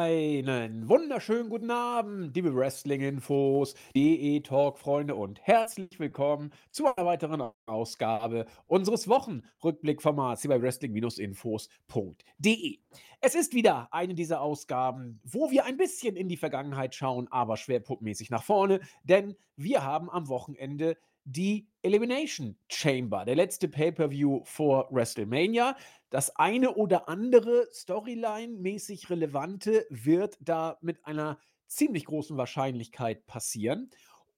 Einen wunderschönen guten Abend, liebe Wrestling-Infos, DE-Talk-Freunde und herzlich willkommen zu einer weiteren Ausgabe unseres Wochenrückblickformats hier bei Wrestling-Infos.de. Es ist wieder eine dieser Ausgaben, wo wir ein bisschen in die Vergangenheit schauen, aber schwerpunktmäßig nach vorne, denn wir haben am Wochenende die Elimination Chamber, der letzte Pay-per-View vor WrestleMania. Das eine oder andere Storyline-mäßig relevante wird da mit einer ziemlich großen Wahrscheinlichkeit passieren.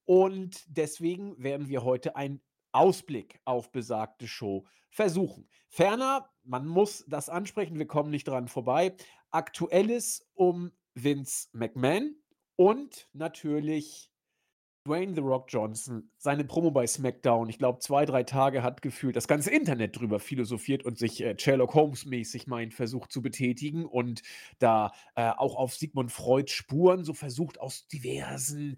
Und deswegen werden wir heute einen Ausblick auf besagte Show versuchen. Ferner, man muss das ansprechen, wir kommen nicht dran vorbei. Aktuelles um Vince McMahon und natürlich Dwayne The Rock Johnson, seine Promo bei SmackDown, ich glaube, zwei, drei Tage hat gefühlt das ganze Internet drüber philosophiert und sich äh, Sherlock Holmes-mäßig meinen Versuch zu betätigen und da äh, auch auf Sigmund Freuds Spuren so versucht, aus diversen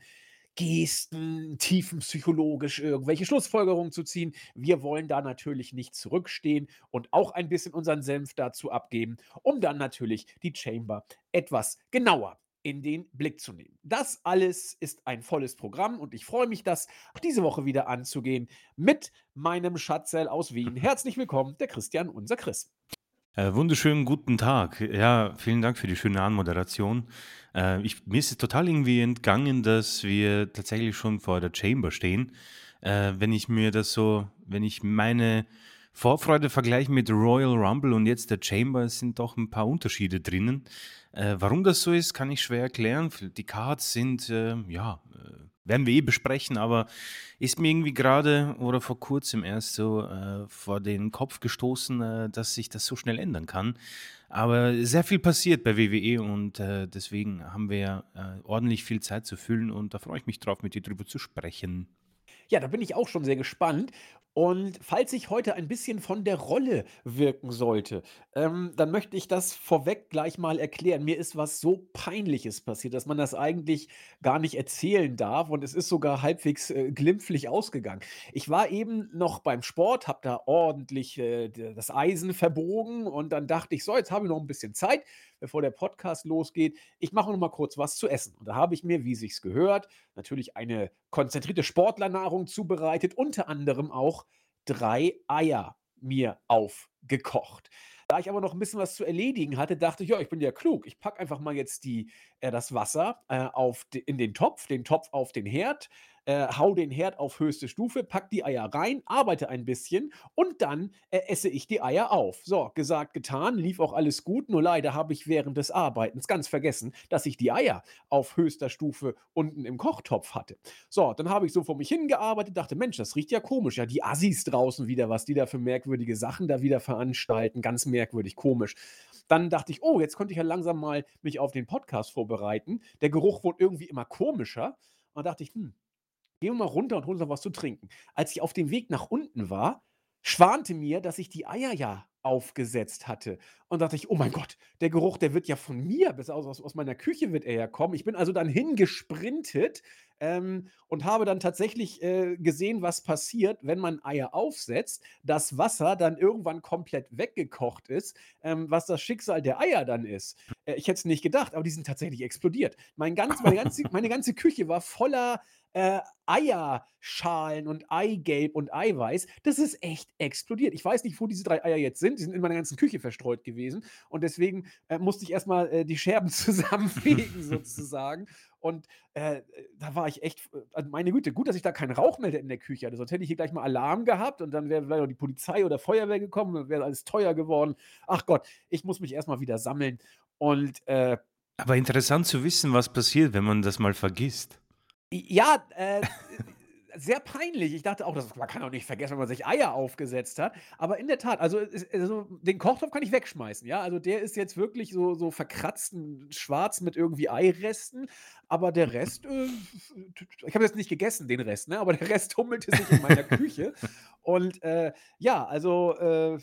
Gesten, tiefenpsychologisch irgendwelche Schlussfolgerungen zu ziehen. Wir wollen da natürlich nicht zurückstehen und auch ein bisschen unseren Senf dazu abgeben, um dann natürlich die Chamber etwas genauer in den Blick zu nehmen. Das alles ist ein volles Programm und ich freue mich, das auch diese Woche wieder anzugehen mit meinem Schatzell aus Wien. Herzlich willkommen, der Christian, unser Chris. Äh, wunderschönen guten Tag. Ja, vielen Dank für die schöne Anmoderation. Äh, ich, mir ist es total irgendwie entgangen, dass wir tatsächlich schon vor der Chamber stehen. Äh, wenn ich mir das so, wenn ich meine Vorfreude vergleiche mit Royal Rumble und jetzt der Chamber, sind doch ein paar Unterschiede drinnen. Äh, warum das so ist, kann ich schwer erklären. Die Cards sind, äh, ja, äh, werden wir eh besprechen, aber ist mir irgendwie gerade oder vor kurzem erst so äh, vor den Kopf gestoßen, äh, dass sich das so schnell ändern kann. Aber sehr viel passiert bei WWE und äh, deswegen haben wir ordentlich viel Zeit zu füllen und da freue ich mich drauf, mit dir drüber zu sprechen. Ja, da bin ich auch schon sehr gespannt. Und falls ich heute ein bisschen von der Rolle wirken sollte, ähm, dann möchte ich das vorweg gleich mal erklären. Mir ist was so Peinliches passiert, dass man das eigentlich gar nicht erzählen darf und es ist sogar halbwegs äh, glimpflich ausgegangen. Ich war eben noch beim Sport, habe da ordentlich äh, das Eisen verbogen und dann dachte ich, so, jetzt habe ich noch ein bisschen Zeit, bevor der Podcast losgeht. Ich mache noch mal kurz was zu essen. Und da habe ich mir, wie sich's gehört, natürlich eine konzentrierte Sportlernahrung zubereitet, unter anderem auch drei Eier mir aufgekocht. Da ich aber noch ein bisschen was zu erledigen hatte, dachte ich, ja, ich bin ja klug. Ich packe einfach mal jetzt die, äh, das Wasser äh, auf de, in den Topf, den Topf auf den Herd, äh, hau den Herd auf höchste Stufe, pack die Eier rein, arbeite ein bisschen und dann äh, esse ich die Eier auf. So, gesagt, getan, lief auch alles gut, nur leider habe ich während des Arbeitens ganz vergessen, dass ich die Eier auf höchster Stufe unten im Kochtopf hatte. So, dann habe ich so vor mich hingearbeitet, dachte, Mensch, das riecht ja komisch. Ja, die Assis draußen wieder, was die da für merkwürdige Sachen da wieder veranstalten, ganz merkwürdig, komisch. Dann dachte ich, oh, jetzt könnte ich ja langsam mal mich auf den Podcast vorbereiten. Der Geruch wurde irgendwie immer komischer. Und dachte ich, hm, Gehen wir mal runter und holen uns noch was zu trinken. Als ich auf dem Weg nach unten war, schwante mir, dass ich die Eier ja aufgesetzt hatte. Und dachte ich, oh mein Gott, der Geruch, der wird ja von mir, bis aus, aus meiner Küche wird er ja kommen. Ich bin also dann hingesprintet ähm, und habe dann tatsächlich äh, gesehen, was passiert, wenn man Eier aufsetzt, das Wasser dann irgendwann komplett weggekocht ist, ähm, was das Schicksal der Eier dann ist. Äh, ich hätte es nicht gedacht, aber die sind tatsächlich explodiert. Mein ganz, meine, ganze, meine ganze Küche war voller äh, Eierschalen und Eigelb und Eiweiß, das ist echt explodiert. Ich weiß nicht, wo diese drei Eier jetzt sind. Die sind in meiner ganzen Küche verstreut gewesen. Und deswegen äh, musste ich erstmal äh, die Scherben zusammenfegen, sozusagen. Und äh, da war ich echt, also meine Güte, gut, dass ich da keinen Rauchmelder in der Küche hatte. Sonst hätte ich hier gleich mal Alarm gehabt und dann wäre wär die Polizei oder Feuerwehr gekommen und wäre alles teuer geworden. Ach Gott, ich muss mich erstmal wieder sammeln. Und. Äh Aber interessant zu wissen, was passiert, wenn man das mal vergisst. Ja, äh, sehr peinlich. Ich dachte auch, das, man kann doch nicht vergessen, wenn man sich Eier aufgesetzt hat. Aber in der Tat, also, also den Kochtopf kann ich wegschmeißen, ja. Also der ist jetzt wirklich so, so verkratzt, schwarz mit irgendwie Eiresten. Aber der Rest, äh, ich habe jetzt nicht gegessen, den Rest, ne? Aber der Rest tummelte sich in meiner Küche. Und äh, ja, also äh,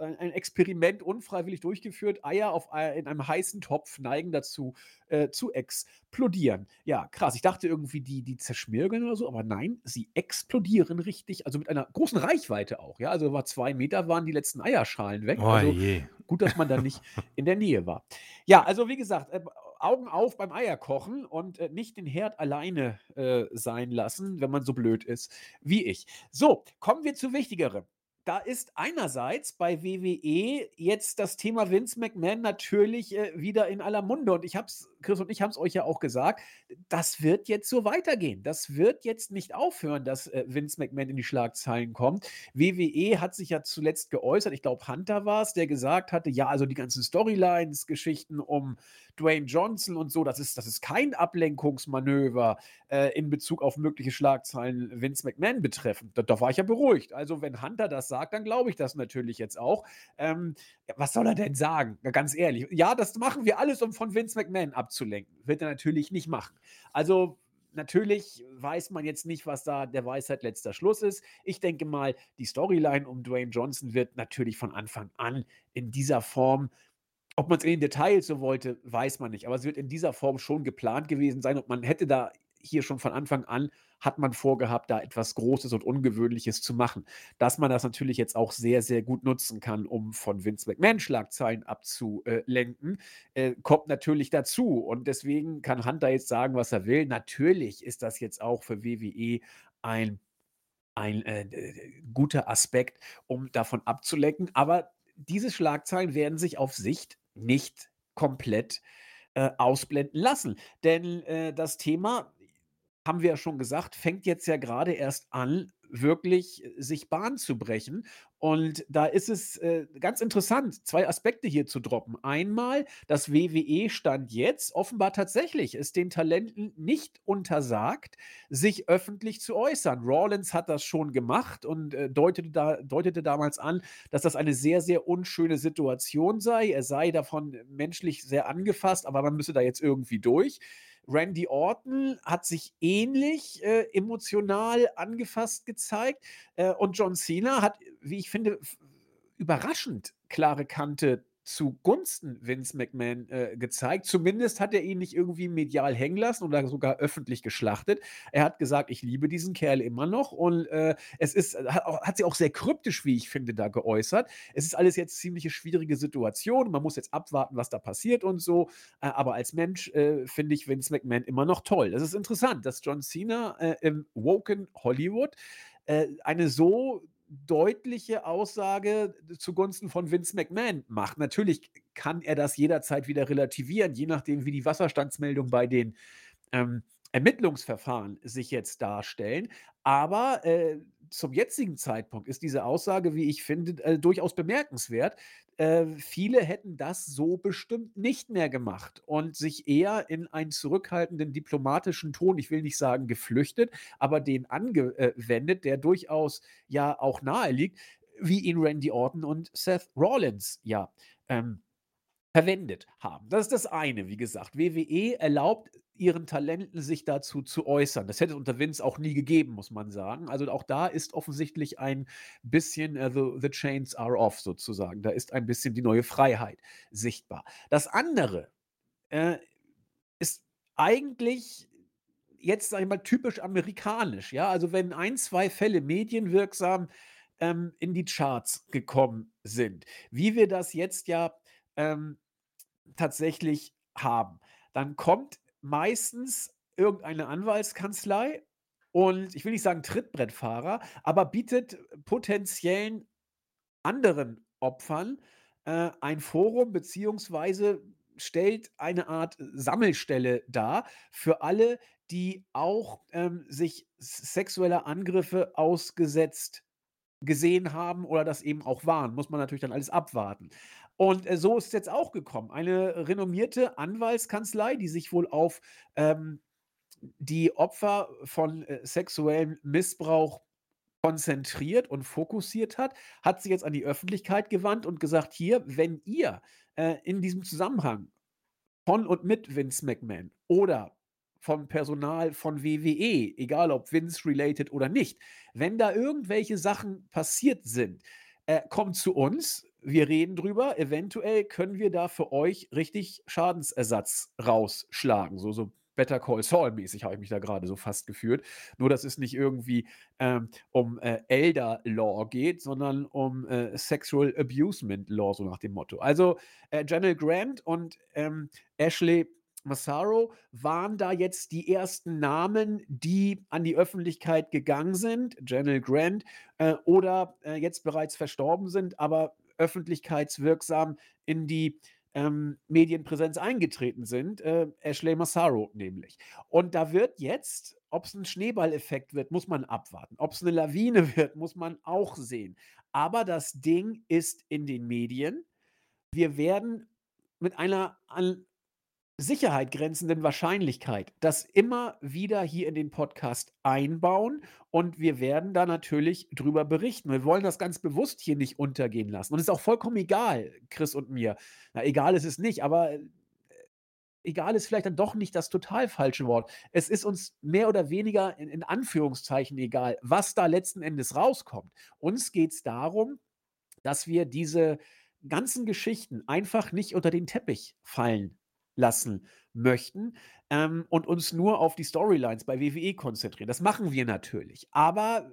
ein, Experiment unfreiwillig durchgeführt. Eier auf, in einem heißen Topf neigen dazu äh, zu explodieren. Ja, krass. Ich dachte irgendwie, die, die zerschmirgeln oder so, aber nein, sie explodieren richtig. Also mit einer großen Reichweite auch. Ja, also war zwei Meter waren die letzten Eierschalen weg. Oh, also je. gut, dass man da nicht in der Nähe war. Ja, also wie gesagt, äh, Augen auf beim Eierkochen und, äh, nicht den Herd alleine, äh, sein lassen, wenn man so blöd ist wie ich. So, kommen wir zu Wichtigerem. Da ist einerseits bei WWE jetzt das Thema Vince McMahon natürlich, äh, wieder in aller Munde und ich habe es Chris und ich haben es euch ja auch gesagt, das wird jetzt so weitergehen. Das wird jetzt nicht aufhören, dass, äh, Vince McMahon in die Schlagzeilen kommt. WWE hat sich ja zuletzt geäußert, ich glaube, Hunter war es, der gesagt hatte: „Ja, also die ganzen Storylines, Geschichten um Dwayne Johnson und so, das ist das ist kein Ablenkungsmanöver, äh, in Bezug auf mögliche Schlagzeilen Vince McMahon betreffend.“ Da da war ich ja beruhigt. Also, wenn Hunter das sagt, dann glaube ich das natürlich jetzt auch. Ähm, was soll er denn sagen? Ganz ehrlich. Ja, das machen wir alles, um von Vince McMahon abzulenken. Wird er natürlich nicht machen. Also, natürlich weiß man jetzt nicht, was da der Weisheit letzter Schluss ist. Ich denke mal, die Storyline um Dwayne Johnson wird natürlich von Anfang an in dieser Form ob man es in den Details so wollte, weiß man nicht, aber es wird in dieser Form schon geplant gewesen sein und man hätte da hier schon von Anfang an hat man vorgehabt, da etwas Großes und Ungewöhnliches zu machen. Dass man das natürlich jetzt auch sehr, sehr gut nutzen kann, um von Vince McMahon Schlagzeilen abzulenken, äh, kommt natürlich dazu. Und deswegen kann Hunter jetzt sagen, was er will. Natürlich ist das jetzt auch für WWE ein ein äh, guter Aspekt, um davon abzulenken. Aber diese Schlagzeilen werden sich auf Sicht nicht komplett äh, ausblenden lassen. Denn äh, das Thema haben wir ja schon gesagt, fängt jetzt ja gerade erst an, wirklich äh, sich Bahn zu brechen. Und da ist es äh, ganz interessant, zwei Aspekte hier zu droppen. Einmal, das WWE stand jetzt offenbar tatsächlich es den Talenten nicht untersagt, sich öffentlich zu äußern. Rawlins hat das schon gemacht und äh, deutete, da, deutete damals an, dass das eine sehr, sehr unschöne Situation sei. Er sei davon menschlich sehr angefasst, aber man müsse da jetzt irgendwie durch. Randy Orton hat sich ähnlich äh, emotional angefasst gezeigt. Äh, und John Cena hat, wie ich finde, überraschend klare Kante zugunsten Vince McMahon äh, gezeigt. Zumindest hat er ihn nicht irgendwie medial hängen lassen oder sogar öffentlich geschlachtet. Er hat gesagt, ich liebe diesen Kerl immer noch und äh, es ist, hat, auch, hat sich auch sehr kryptisch, wie ich finde, da geäußert. Es ist alles jetzt ziemlich schwierige Situation. Man muss jetzt abwarten, was da passiert und so. Äh, aber als Mensch äh, finde ich Vince McMahon immer noch toll. Das ist interessant, dass John Cena äh, im Woken Hollywood äh, eine so deutliche Aussage zugunsten von Vince McMahon macht. Natürlich kann er das jederzeit wieder relativieren, je nachdem, wie die Wasserstandsmeldung bei den ähm, Ermittlungsverfahren sich jetzt darstellen. Aber äh, zum jetzigen Zeitpunkt ist diese Aussage, wie ich finde, äh, durchaus bemerkenswert. Äh, viele hätten das so bestimmt nicht mehr gemacht und sich eher in einen zurückhaltenden diplomatischen Ton, ich will nicht sagen geflüchtet, aber den angewendet, der durchaus ja auch nahe liegt, wie ihn Randy Orton und Seth Rollins ja ähm, verwendet haben. Das ist das eine, wie gesagt. WWE erlaubt ihren Talenten sich dazu zu äußern. Das hätte es unter Vince auch nie gegeben, muss man sagen. Also auch da ist offensichtlich ein bisschen äh, the, the chains are off sozusagen. Da ist ein bisschen die neue Freiheit sichtbar. Das andere äh, ist eigentlich jetzt, sage ich mal, typisch amerikanisch. Ja, also wenn ein, zwei Fälle medienwirksam ähm, in die Charts gekommen sind, wie wir das jetzt ja ähm, tatsächlich haben, dann kommt meistens irgendeine Anwaltskanzlei und ich will nicht sagen Trittbrettfahrer, aber bietet potenziellen anderen Opfern äh, ein Forum beziehungsweise stellt eine Art Sammelstelle dar für alle, die auch ähm, sich sexueller Angriffe ausgesetzt gesehen haben oder das eben auch waren. Muss man natürlich dann alles abwarten. Und, äh, so ist es jetzt auch gekommen. Eine renommierte Anwaltskanzlei, die sich wohl auf, ähm, die Opfer von, äh, sexuellem Missbrauch konzentriert und fokussiert hat, hat sich jetzt an die Öffentlichkeit gewandt und gesagt: „Hier, wenn ihr, äh, in diesem Zusammenhang von und mit Vince McMahon oder vom Personal von WWE, egal ob Vince related oder nicht, wenn da irgendwelche Sachen passiert sind, äh, kommt zu uns wir reden drüber. Eventuell können wir da für euch richtig Schadensersatz rausschlagen. So, so Better Call Saul-mäßig habe ich mich da gerade so fast gefühlt. Nur, dass es nicht irgendwie ähm, um äh, Elder Law geht, sondern um äh, Sexual Abusement Law, so nach dem Motto. Also, äh, General Grant und ähm, Ashley Massaro waren da jetzt die ersten Namen, die an die Öffentlichkeit gegangen sind, General Grant, äh, oder äh, jetzt bereits verstorben sind, aber öffentlichkeitswirksam in die ähm, Medienpräsenz eingetreten sind, äh, Ashley Massaro nämlich. Und da wird jetzt, ob es ein Schneeballeffekt wird, muss man abwarten. Ob es eine Lawine wird, muss man auch sehen. Aber das Ding ist in den Medien. Wir werden mit einer an Sicherheit grenzenden Wahrscheinlichkeit das immer wieder hier in den Podcast einbauen und wir werden da natürlich drüber berichten. Wir wollen das ganz bewusst hier nicht untergehen lassen. Und es ist auch vollkommen egal, Chris und mir. Na, egal ist es nicht, aber äh, egal ist vielleicht dann doch nicht das total falsche Wort. Es ist uns mehr oder weniger in, in Anführungszeichen egal, was da letzten Endes rauskommt. Uns geht es darum, dass wir diese ganzen Geschichten einfach nicht unter den Teppich fallen lassen möchten ähm, und uns nur auf die Storylines bei WWE konzentrieren. Das machen wir natürlich. Aber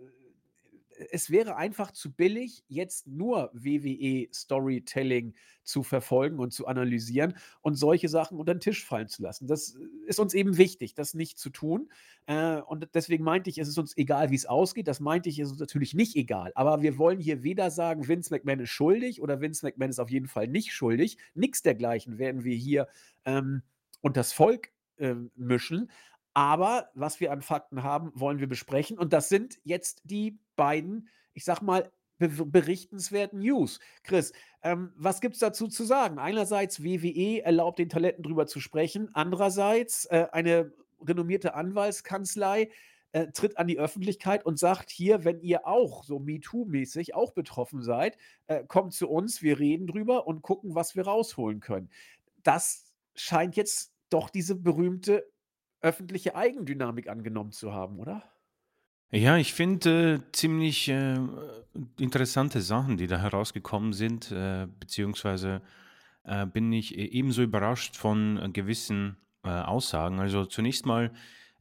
es wäre einfach zu billig, jetzt nur WWE-Storytelling zu verfolgen und zu analysieren und solche Sachen unter den Tisch fallen zu lassen. Das ist uns eben wichtig, das nicht zu tun. Äh, und deswegen meinte ich, es ist uns egal, wie es ausgeht. Das meinte ich, es ist uns natürlich nicht egal. Aber wir wollen hier weder sagen, Vince McMahon ist schuldig oder Vince McMahon ist auf jeden Fall nicht schuldig. Nichts dergleichen werden wir hier ähm, und das Volk äh, mischen. Aber was wir an Fakten haben, wollen wir besprechen. Und das sind jetzt die beiden, ich sag mal, be berichtenswerten News. Chris, ähm, was gibt es dazu zu sagen? Einerseits, WWE erlaubt den Talenten drüber zu sprechen. Andererseits, äh, eine renommierte Anwaltskanzlei äh, tritt an die Öffentlichkeit und sagt hier, wenn ihr auch so MeToo-mäßig auch betroffen seid, äh, kommt zu uns, wir reden drüber und gucken, was wir rausholen können. Das scheint jetzt doch diese berühmte öffentliche Eigendynamik angenommen zu haben, oder? Ja, ich finde äh, ziemlich äh, interessante Sachen, die da herausgekommen sind, äh, beziehungsweise äh, bin ich e-, ebenso überrascht von äh, gewissen äh, Aussagen. Also zunächst mal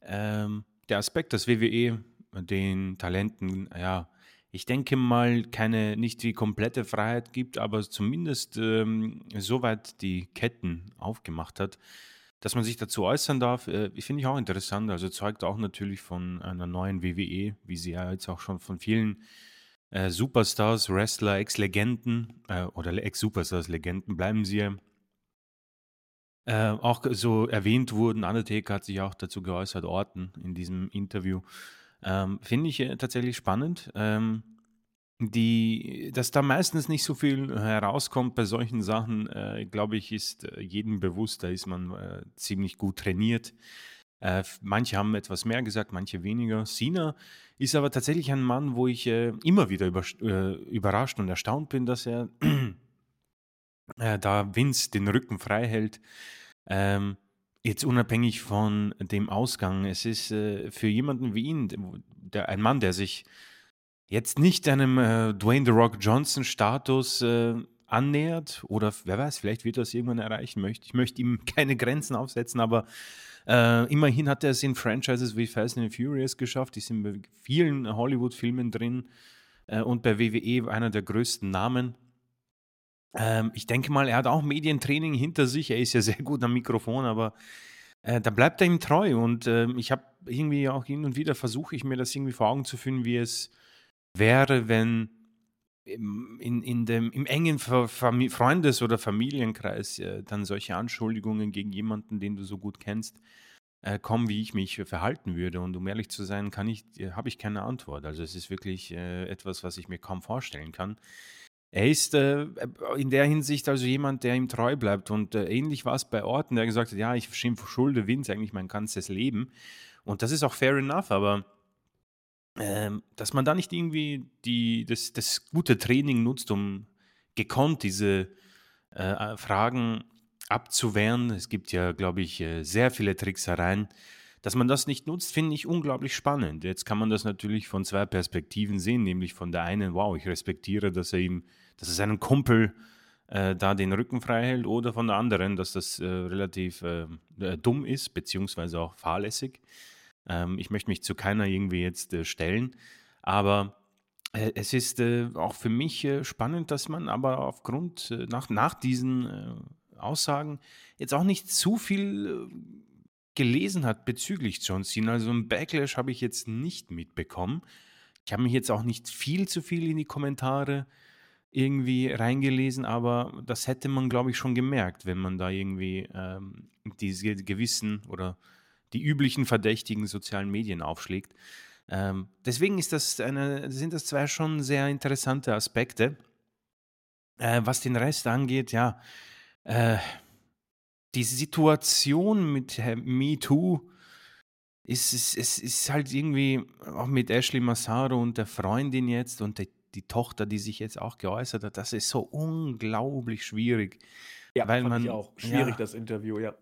ähm, der Aspekt, dass WWE den Talenten, ja, ich denke mal, keine, nicht die komplette Freiheit gibt, aber zumindest ähm, soweit die Ketten aufgemacht hat, dass man sich dazu äußern darf, äh, finde ich auch interessant. Also zeugt auch natürlich von einer neuen WWE, wie sie ja jetzt auch schon von vielen äh, Superstars, Wrestler, Ex-Legenden äh, oder Ex-Superstars, Legenden bleiben sie ja. Äh, auch so erwähnt wurden, Undertaker hat sich auch dazu geäußert, Orten in diesem Interview. Ähm, finde ich äh, tatsächlich spannend. Ähm, die, dass da meistens nicht so viel herauskommt bei solchen Sachen, äh, glaube ich, ist äh, jedem bewusst. Da ist man äh, ziemlich gut trainiert. Äh, manche haben etwas mehr gesagt, manche weniger. Sina ist aber tatsächlich ein Mann, wo ich äh, immer wieder über, äh, überrascht und erstaunt bin, dass er da Vince den Rücken frei hält. Ähm, jetzt unabhängig von dem Ausgang. Es ist für jemanden wie ihn, der, ein Mann, der sich jetzt nicht einem äh, Dwayne The Rock Johnson Status äh, annähert oder wer weiß, vielleicht wird er es irgendwann erreichen möchte. Ich möchte ihm keine Grenzen aufsetzen, aber äh, immerhin hat er es in Franchises wie Fast and Furious geschafft. Die sind bei vielen Hollywood-Filmen drin äh, und bei WWE einer der größten Namen. Ähm, ich denke mal, er hat auch Medientraining hinter sich. Er ist ja sehr gut am Mikrofon, aber äh, da bleibt er ihm treu und ähm, ich habe irgendwie auch hin und wieder versuche ich mir das irgendwie vor Augen zu führen, wie es wäre, wenn im, in, in dem, im engen Freundes- oder Familienkreis äh, dann solche Anschuldigungen gegen jemanden, den du so gut kennst, äh, kommen, wie ich mich verhalten würde. Und um ehrlich zu sein, kann ich, äh, habe ich keine Antwort. Also es ist wirklich äh, etwas, was ich mir kaum vorstellen kann. Er ist äh, in der Hinsicht also jemand, der ihm treu bleibt. Und äh, ähnlich war es bei Orten, der gesagt hat, ja, ich schulde Vince eigentlich mein ganzes Leben. Und das ist auch fair enough, aber ähm, dass man da nicht irgendwie die, das, das gute Training nutzt, um gekonnt diese äh, Fragen abzuwehren. Es gibt ja, glaube ich, äh, sehr viele Tricksereien. Dass man das nicht nutzt, finde ich unglaublich spannend. Jetzt kann man das natürlich von zwei Perspektiven sehen, nämlich von der einen, wow, ich respektiere, dass er ihm, dass er seinem Kumpel äh, da den Rücken frei hält, oder von der anderen, dass das äh, relativ äh, äh dumm ist, beziehungsweise auch fahrlässig. Ähm, ich möchte mich zu keiner irgendwie jetzt äh, stellen, aber äh, es ist äh, auch für mich äh, spannend, dass man aber aufgrund, äh, nach, nach diesen äh, Aussagen jetzt auch nicht zu viel gelesen hat bezüglich John Cena. Also ein Backlash habe ich jetzt nicht mitbekommen. Ich habe mich jetzt auch nicht viel zu viel in die Kommentare irgendwie reingelesen, aber das hätte man, glaube ich, schon gemerkt, wenn man da irgendwie ähm, diese gewissen oder die üblichen verdächtigen sozialen Medien aufschlägt. Ähm, deswegen ist das eine, sind das zwei schon sehr interessante Aspekte. Äh, was den Rest angeht, ja, äh, die Situation mit äh, Me Too ist, ist, ist, ist halt irgendwie auch mit Ashley Massaro und der Freundin jetzt und der, die Tochter, die sich jetzt auch geäußert hat, das ist so unglaublich schwierig. Ja, weil man, auch. Schwierig, ja, das Interview, ja.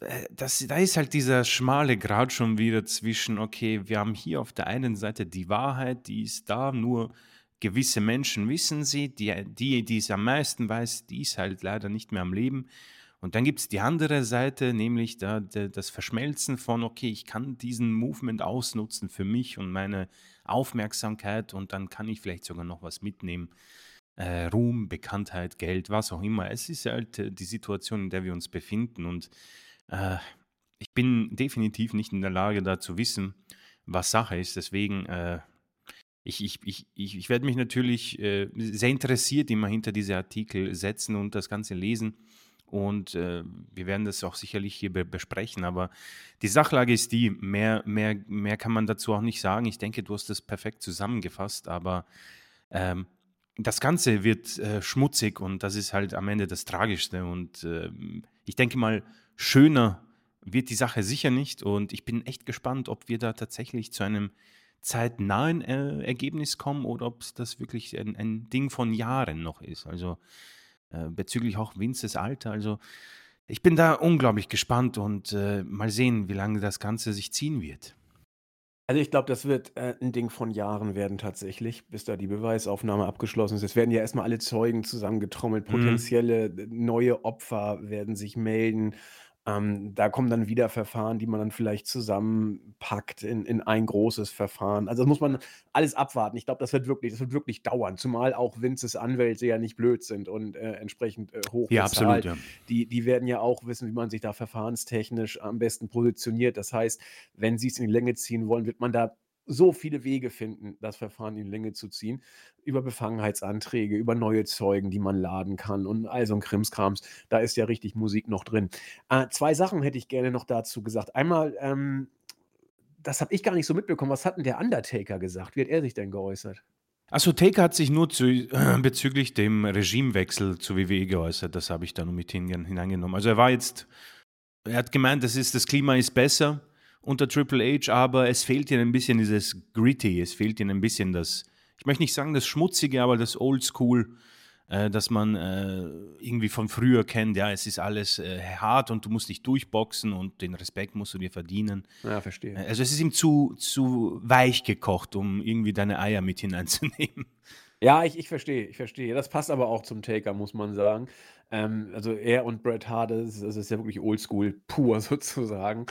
Äh, das, da ist halt dieser schmale Grad schon wieder zwischen, okay, wir haben hier auf der einen Seite die Wahrheit, die ist da, nur gewisse Menschen wissen sie, die, die, die es am meisten weiß, die ist halt leider nicht mehr am Leben. Und dann gibt es die andere Seite, nämlich da, da, das Verschmelzen von, okay, ich kann diesen Movement ausnutzen für mich und meine Aufmerksamkeit und dann kann ich vielleicht sogar noch was mitnehmen. Äh, Ruhm, Bekanntheit, Geld, was auch immer. Es ist halt äh, die Situation, in der wir uns befinden und äh, ich bin definitiv nicht in der Lage, da zu wissen, was Sache ist. Deswegen, äh, ich, ich, ich, ich, werde mich natürlich äh, sehr interessiert immer hinter diese Artikel setzen und das Ganze lesen. Und äh, wir werden das auch sicherlich hier be besprechen. Aber die Sachlage ist die, mehr, mehr, mehr kann man dazu auch nicht sagen. Ich denke, du hast das perfekt zusammengefasst. Aber ähm, das Ganze wird äh, schmutzig und das ist halt am Ende das Tragischste. Und äh, ich denke mal, schöner wird die Sache sicher nicht. Und ich bin echt gespannt, ob wir da tatsächlich zu einem zeitnahen äh, Ergebnis kommen oder ob das wirklich ein, ein, Ding von Jahren noch ist. Also äh, bezüglich auch Vinces Alter. Also ich bin da unglaublich gespannt und äh, mal sehen, wie lange das Ganze sich ziehen wird. Also ich glaube, das wird äh, ein Ding von Jahren werden tatsächlich, bis da die Beweisaufnahme abgeschlossen ist. Es werden ja erstmal alle Zeugen zusammengetrommelt, mhm. potenzielle mhm. neue Opfer werden sich melden. Ähm, da kommen dann wieder Verfahren, die man dann vielleicht zusammenpackt in, in ein großes Verfahren. Also das muss man alles abwarten. Ich glaube, das wird wirklich, das wird wirklich dauern, zumal auch Vinces Anwälte ja nicht blöd sind und äh, entsprechend äh, hoch Ja, absolut, ja. Die, die werden ja auch wissen, wie man sich da verfahrenstechnisch am besten positioniert. Das heißt, wenn sie es in die Länge ziehen wollen, wird man da so viele Wege finden, das Verfahren in Länge zu ziehen. Über Befangenheitsanträge, über neue Zeugen, die man laden kann und all so ein Krimskrams. Da ist ja richtig Musik noch drin. Äh, zwei Sachen hätte ich gerne noch dazu gesagt. Einmal, ähm, das habe ich gar nicht so mitbekommen. Was hat denn der Undertaker gesagt? Wie hat er sich denn geäußert? Achso, Taker hat sich nur zu, äh, bezüglich dem Regimewechsel zu WWE geäußert. Das habe ich da nur mit hineingenommen. Also er war jetzt, er hat gemeint, das, ist, das Klima ist besser unter Triple H, aber es fehlt ihnen ein bisschen dieses Gritty, es fehlt ihnen ein bisschen das, ich möchte nicht sagen das Schmutzige, aber das Oldschool, äh, das man äh, irgendwie von früher kennt. Ja, es ist alles äh, hart und du musst dich durchboxen und den Respekt musst du dir verdienen. Ja, verstehe. Äh, also es ist ihm zu, zu weich gekocht, um irgendwie deine Eier mit hineinzunehmen. Ja, ich, ich verstehe, ich verstehe. Das passt aber auch zum Taker, muss man sagen. Ähm, also er und Bret Hart, das ist, das ist ja wirklich oldschool pur sozusagen.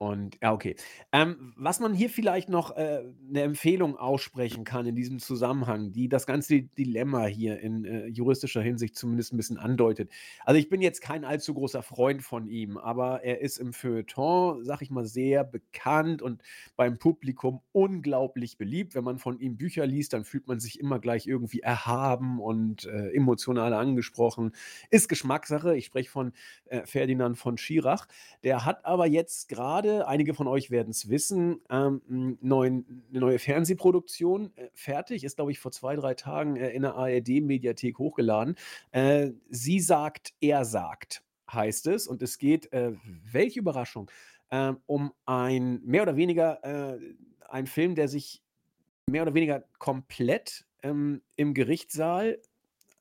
Und ja, okay. Ähm, was man hier vielleicht noch äh, 'ne Empfehlung aussprechen kann in diesem Zusammenhang, die das ganze Dilemma hier in, äh, juristischer Hinsicht zumindest ein bisschen andeutet. Also, ich bin jetzt kein allzu großer Freund von ihm, aber er ist im Feuilleton, sag ich mal, sehr bekannt und beim Publikum unglaublich beliebt. Wenn man von ihm Bücher liest, dann fühlt man sich immer gleich irgendwie erhaben und, äh, emotional angesprochen. Ist Geschmackssache. Ich spreche von, äh, Ferdinand von Schirach. Der hat aber jetzt gerade gerade, einige von euch werden es wissen, ähm, neuen, eine neue Fernsehproduktion äh, fertig, ist, glaube ich, vor zwei, drei Tagen äh, in der ARD-Mediathek hochgeladen. Äh, sie sagt, er sagt, heißt es. Und es geht, äh, welche Überraschung, ähm, um ein mehr oder weniger äh, ein Film, der sich mehr oder weniger komplett ähm, im Gerichtssaal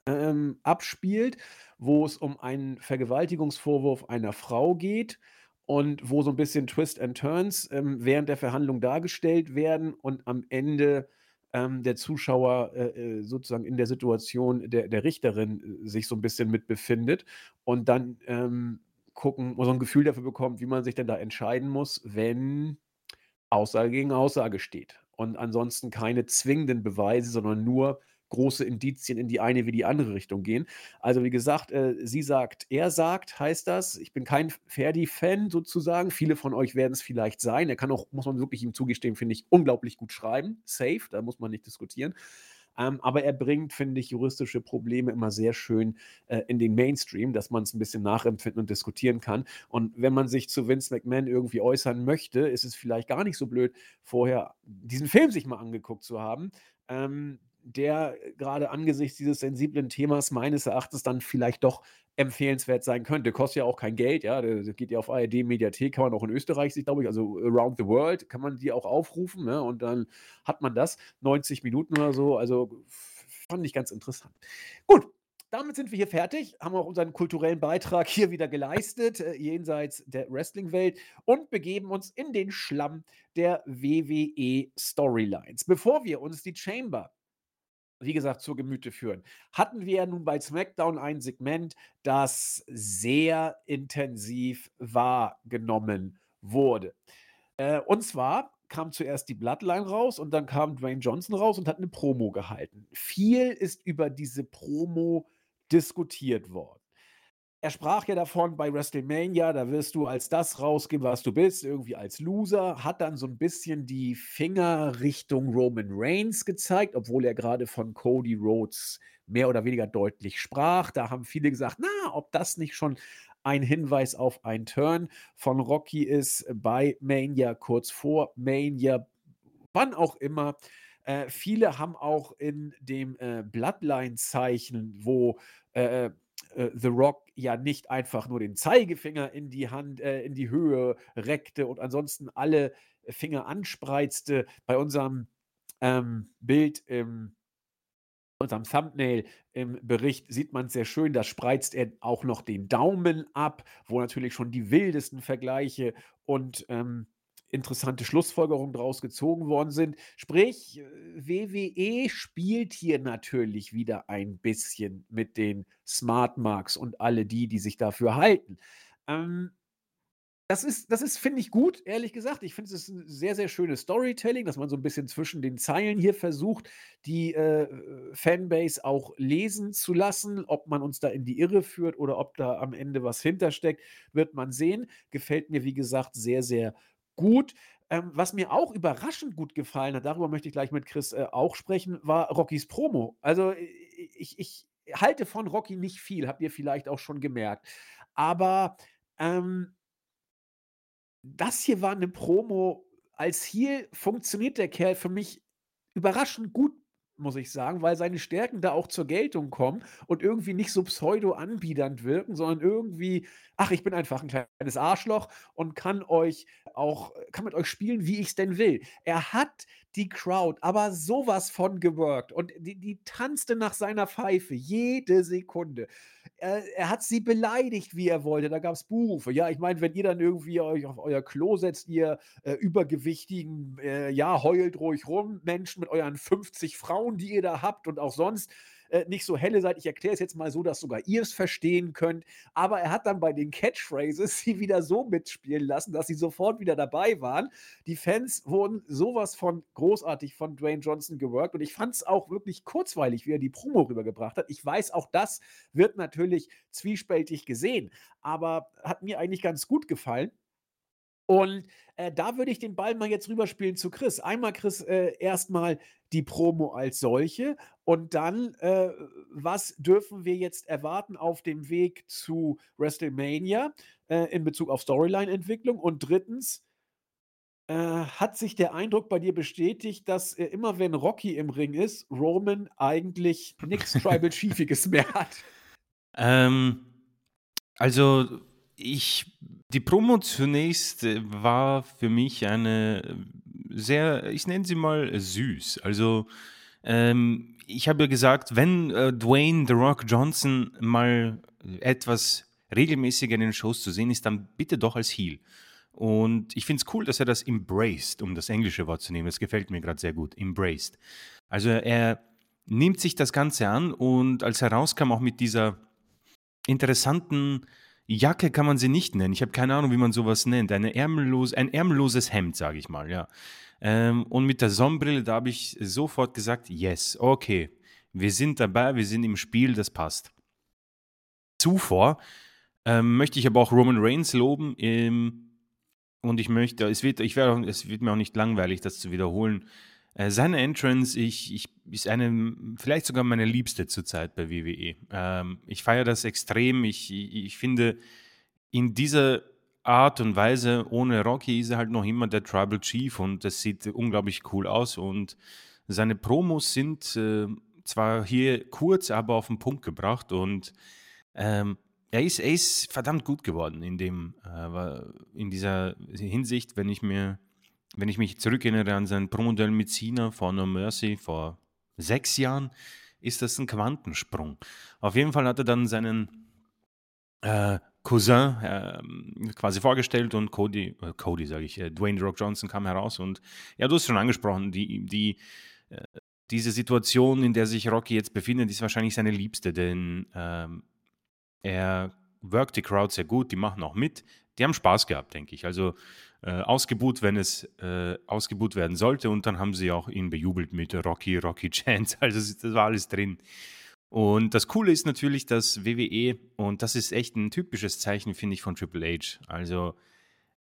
ähm, abspielt, wo es um einen Vergewaltigungsvorwurf einer Frau geht und wo so ein bisschen Twist and Turns, ähm, während der Verhandlung dargestellt werden und am Ende, ähm, der Zuschauer, äh, äh, sozusagen in der Situation der der Richterin, äh, sich so ein bisschen mit befindet und dann, ähm, gucken so ein Gefühl dafür bekommt, wie man sich denn da entscheiden muss, wenn Aussage gegen Aussage steht. Und ansonsten keine zwingenden Beweise, sondern nur große Indizien in die eine wie die andere Richtung gehen. Also wie gesagt, äh, sie sagt, er sagt, heißt das. Ich bin kein Ferdi-Fan sozusagen. Viele von euch werden es vielleicht sein. Er kann auch, muss man wirklich ihm zugestehen, finde ich, unglaublich gut schreiben. Safe, da muss man nicht diskutieren. Ähm, aber er bringt, finde ich, juristische Probleme immer sehr schön äh, in den Mainstream, dass man es ein bisschen nachempfinden und diskutieren kann. Und wenn man sich zu Vince McMahon irgendwie äußern möchte, ist es vielleicht gar nicht so blöd, vorher diesen Film sich mal angeguckt zu haben. Ähm, der gerade angesichts dieses sensiblen Themas meines Erachtens dann vielleicht doch empfehlenswert sein könnte. Kostet ja auch kein Geld, ja. Das geht ja auf ARD Mediathek, kann man auch in Österreich sich, glaube ich, also around the world kann man die auch aufrufen, ne? Und dann hat man das. 90 Minuten oder so. Also fand ich ganz interessant. Gut, damit sind wir hier fertig, haben auch unseren kulturellen Beitrag hier wieder geleistet, äh, jenseits der Wrestling-Welt und begeben uns in den Schlamm der WWE Storylines. Bevor wir uns die Chamber wie gesagt, zur Gemüte führen. Hatten wir ja nun bei SmackDown ein Segment, das sehr intensiv wahrgenommen wurde. Äh, und zwar kam zuerst die Bloodline raus und dann kam Dwayne Johnson raus und hat eine Promo gehalten. Viel ist über diese Promo diskutiert worden er sprach ja davon bei WrestleMania, da wirst du als das rausgehen, was du bist, irgendwie als Loser, hat dann so ein bisschen die Finger Richtung Roman Reigns gezeigt, obwohl er gerade von Cody Rhodes mehr oder weniger deutlich sprach. Da haben viele gesagt, na, ob das nicht schon ein Hinweis auf ein Turn von Rocky ist bei Mania kurz vor Mania, wann auch immer. Äh, viele haben auch in dem äh, Bloodline-Zeichen, wo äh, äh, The Rock ja nicht einfach nur den Zeigefinger in die Hand, äh, in die Höhe reckte und ansonsten alle Finger anspreizte. Bei unserem ähm, Bild im unserem Thumbnail im Bericht sieht man sehr schön, da spreizt er auch noch den Daumen ab, wo natürlich schon die wildesten Vergleiche und ähm, interessante Schlussfolgerungen daraus gezogen worden sind. Sprich, WWE spielt hier natürlich wieder ein bisschen mit den Smart Marks und alle die, die sich dafür halten. Ähm, das ist, das ist finde ich, gut, ehrlich gesagt. Ich finde, es ist ein sehr, sehr schönes Storytelling, dass man so ein bisschen zwischen den Zeilen hier versucht, die äh, Fanbase auch lesen zu lassen. Ob man uns da in die Irre führt oder ob da am Ende was hintersteckt, wird man sehen. Gefällt mir, wie gesagt, sehr, sehr gut. Ähm, was mir auch überraschend gut gefallen hat, darüber möchte ich gleich mit Chris äh, auch sprechen, war Rockys Promo. Also ich, ich halte von Rocky nicht viel, habt ihr vielleicht auch schon gemerkt. Aber ähm, das hier war eine Promo. Als Heel funktioniert der Kerl für mich überraschend gut muss ich sagen, weil seine Stärken da auch zur Geltung kommen und irgendwie nicht so pseudo-anbiedernd wirken, sondern irgendwie, ach, ich bin einfach ein kleines Arschloch und kann euch auch, kann mit euch spielen, wie ich es denn will. Er hat die Crowd aber sowas von geworkt und die, die tanzte nach seiner Pfeife jede Sekunde. Er, er hat sie beleidigt, wie er wollte. Da gab es Buchrufe. Ja, ich meine, wenn ihr dann irgendwie euch auf euer Klo setzt, ihr äh, übergewichtigen, äh, ja, heult ruhig rum, Menschen mit euren 50 Frauen, die ihr da habt und auch sonst, äh, nicht so helle seid. Ich erkläre es jetzt mal so, dass sogar ihr es verstehen könnt. Aber er hat dann bei den Catchphrases sie wieder so mitspielen lassen, dass sie sofort wieder dabei waren. Die Fans wurden sowas von großartig von Dwayne Johnson geworkt und ich fand es auch wirklich kurzweilig, wie er die Promo rübergebracht hat. Ich weiß, auch das wird natürlich zwiespältig gesehen, aber hat mir eigentlich ganz gut gefallen. Und äh, da würde ich den Ball mal jetzt rüberspielen zu Chris. Einmal, Chris, äh, erstmal die Promo als solche und dann, äh, was dürfen wir jetzt erwarten auf dem Weg zu WrestleMania äh, in Bezug auf Storyline-Entwicklung? Und drittens, äh, hat sich der Eindruck bei dir bestätigt, dass äh, immer wenn Rocky im Ring ist, Roman eigentlich nichts Tribal Chiefiges mehr hat? Ähm, also ich, die Promo zunächst äh, war für mich eine äh, sehr, ich nenne sie mal süß. Also ähm, ich habe ja gesagt, wenn äh, Dwayne The Rock Johnson mal etwas regelmäßiger in den Shows zu sehen ist, dann bitte doch als Heel. Und ich finde es cool, dass er das embraced, um das englische Wort zu nehmen. Das gefällt mir gerade sehr gut. Embraced. Also er nimmt sich das Ganze an und als er rauskam, auch mit dieser interessanten Jacke kann man sie nicht nennen. Ich habe keine Ahnung, wie man sowas nennt. Eine ärmellos, ein ärmelloses Hemd, sage ich mal, ja. Ähm, und mit der Sonnenbrille, da habe ich sofort gesagt, yes, okay. Wir sind dabei, wir sind im Spiel, das passt. Zuvor ähm, möchte ich aber auch Roman Reigns loben. Ähm, und ich möchte, es wird, ich werde, es wird mir auch nicht langweilig, das zu wiederholen. Äh, seine Entrance ich, ich, ist eine, vielleicht sogar meine liebste zurzeit bei WWE. Ähm, ich feiere das extrem. Ich, ich, ich finde, in dieser Art und Weise, ohne Rocky ist er halt noch immer der Tribal Chief und das sieht unglaublich cool aus. Und seine Promos sind äh, zwar hier kurz, aber auf den Punkt gebracht und ähm, er, ist, er ist verdammt gut geworden in, dem, äh, in dieser Hinsicht, wenn ich mir wenn ich mich zurückerinnere an sein Promodell mit Cena vor No Mercy vor sechs Jahren, ist das ein Quantensprung. Auf jeden Fall hat er dann seinen äh, Cousin äh, quasi vorgestellt und Cody, äh, Cody sage ich, äh, Dwayne Rock Johnson kam heraus und ja, du hast schon angesprochen, die, die, äh, diese Situation, in der sich Rocky jetzt befindet, ist wahrscheinlich seine liebste, denn ähm, er workt die Crowd sehr gut, die machen auch mit, die haben Spaß gehabt, denke ich. Also äh, ausgebuht, wenn es äh, ausgebuht werden sollte und dann haben sie auch ihn bejubelt mit Rocky, Rocky Chance, also das war alles drin. Und das Coole ist natürlich, dass WWE, und das ist echt ein typisches Zeichen, finde ich, von Triple H. Also,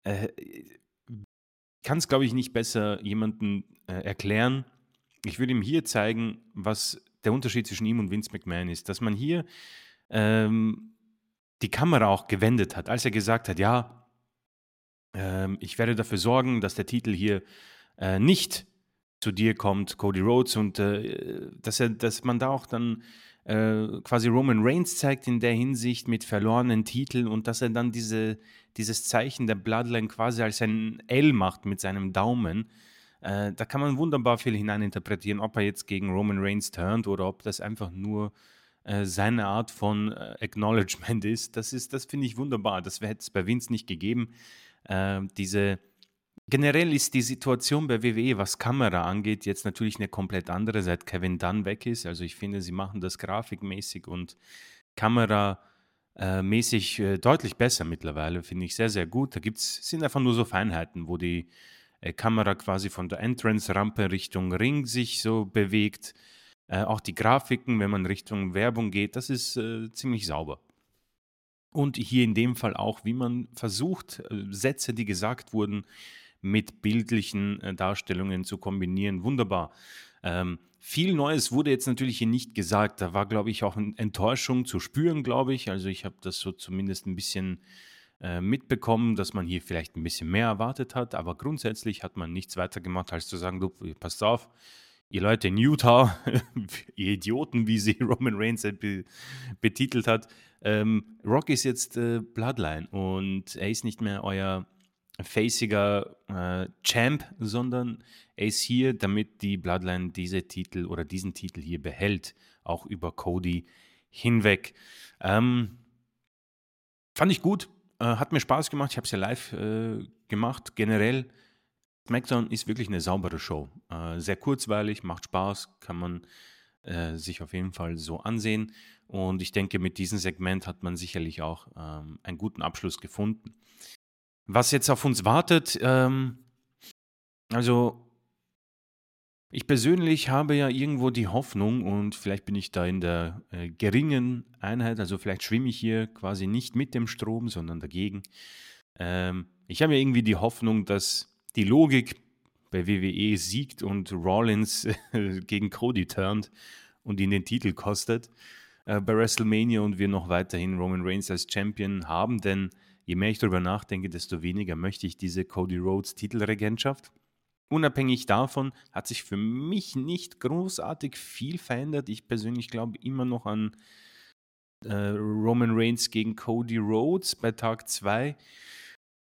äh, kann es, glaube ich, nicht besser jemandem äh, erklären. Ich würde ihm hier zeigen, was der Unterschied zwischen ihm und Vince McMahon ist. Dass man hier ähm, die Kamera auch gewendet hat, als er gesagt hat, ja, ähm, ich werde dafür sorgen, dass der Titel hier äh, nicht zu dir kommt, Cody Rhodes, und äh, dass, er, dass man da auch dann äh, quasi Roman Reigns zeigt in der Hinsicht mit verlorenen Titeln und dass er dann diese, dieses Zeichen der Bloodline quasi als ein L macht mit seinem Daumen. Äh, da kann man wunderbar viel hineininterpretieren, ob er jetzt gegen Roman Reigns turnt oder ob das einfach nur äh, seine Art von äh, Acknowledgement ist. Das ist, das finde ich wunderbar. Das hätte es bei Vince nicht gegeben. Ähm, diese Generell ist die Situation bei WWE, was Kamera angeht, jetzt natürlich eine komplett andere, seit Kevin Dunn weg ist. Also ich finde, sie machen das grafikmäßig und kameramäßig äh, deutlich besser mittlerweile. Finde ich sehr, sehr gut. Da gibt's, sind einfach nur so Feinheiten, wo die äh, Kamera quasi von der Entrance-Rampe Richtung Ring sich so bewegt. Äh, auch die Grafiken, wenn man Richtung Werbung geht, das ist äh, ziemlich sauber. Und hier in dem Fall auch, wie man versucht, äh, Sätze, die gesagt wurden, mit bildlichen äh, Darstellungen zu kombinieren. Wunderbar. Ähm, viel Neues wurde jetzt natürlich hier nicht gesagt. Da war, glaube ich, auch eine Enttäuschung zu spüren, glaube ich. Also ich habe das so zumindest ein bisschen äh, mitbekommen, dass man hier vielleicht ein bisschen mehr erwartet hat. Aber grundsätzlich hat man nichts weiter gemacht, als zu sagen, du, passt auf, ihr Leute in Utah, ihr Idioten, wie sie Roman Reigns betitelt hat, ähm, Rock ist jetzt äh, Bloodline und er ist nicht mehr euer faciger äh, Champ, sondern er ist hier, damit die Bloodline diese Titel oder diesen Titel hier behält, auch über Cody hinweg. Ähm, fand ich gut, äh, hat mir Spaß gemacht, ich habe es ja live äh, gemacht. Generell, SmackDown ist wirklich eine saubere Show. Äh, sehr kurzweilig, macht Spaß, kann man äh, sich auf jeden Fall so ansehen. Und ich denke, mit diesem Segment hat man sicherlich auch ähm, einen guten Abschluss gefunden. Was jetzt auf uns wartet, ähm, also ich persönlich habe ja irgendwo die Hoffnung und vielleicht bin ich da in der äh, geringen Einheit, also vielleicht schwimme ich hier quasi nicht mit dem Strom, sondern dagegen. Ähm, ich habe ja irgendwie die Hoffnung, dass die Logik bei WWE siegt und Rollins gegen Cody turnt und ihn den Titel kostet äh, bei WrestleMania und wir noch weiterhin Roman Reigns als Champion haben, denn je mehr ich darüber nachdenke, desto weniger möchte ich diese Cody Rhodes Titelregentschaft. Unabhängig davon hat sich für mich nicht großartig viel verändert. Ich persönlich glaube immer noch an äh, Roman Reigns gegen Cody Rhodes bei Tag 2.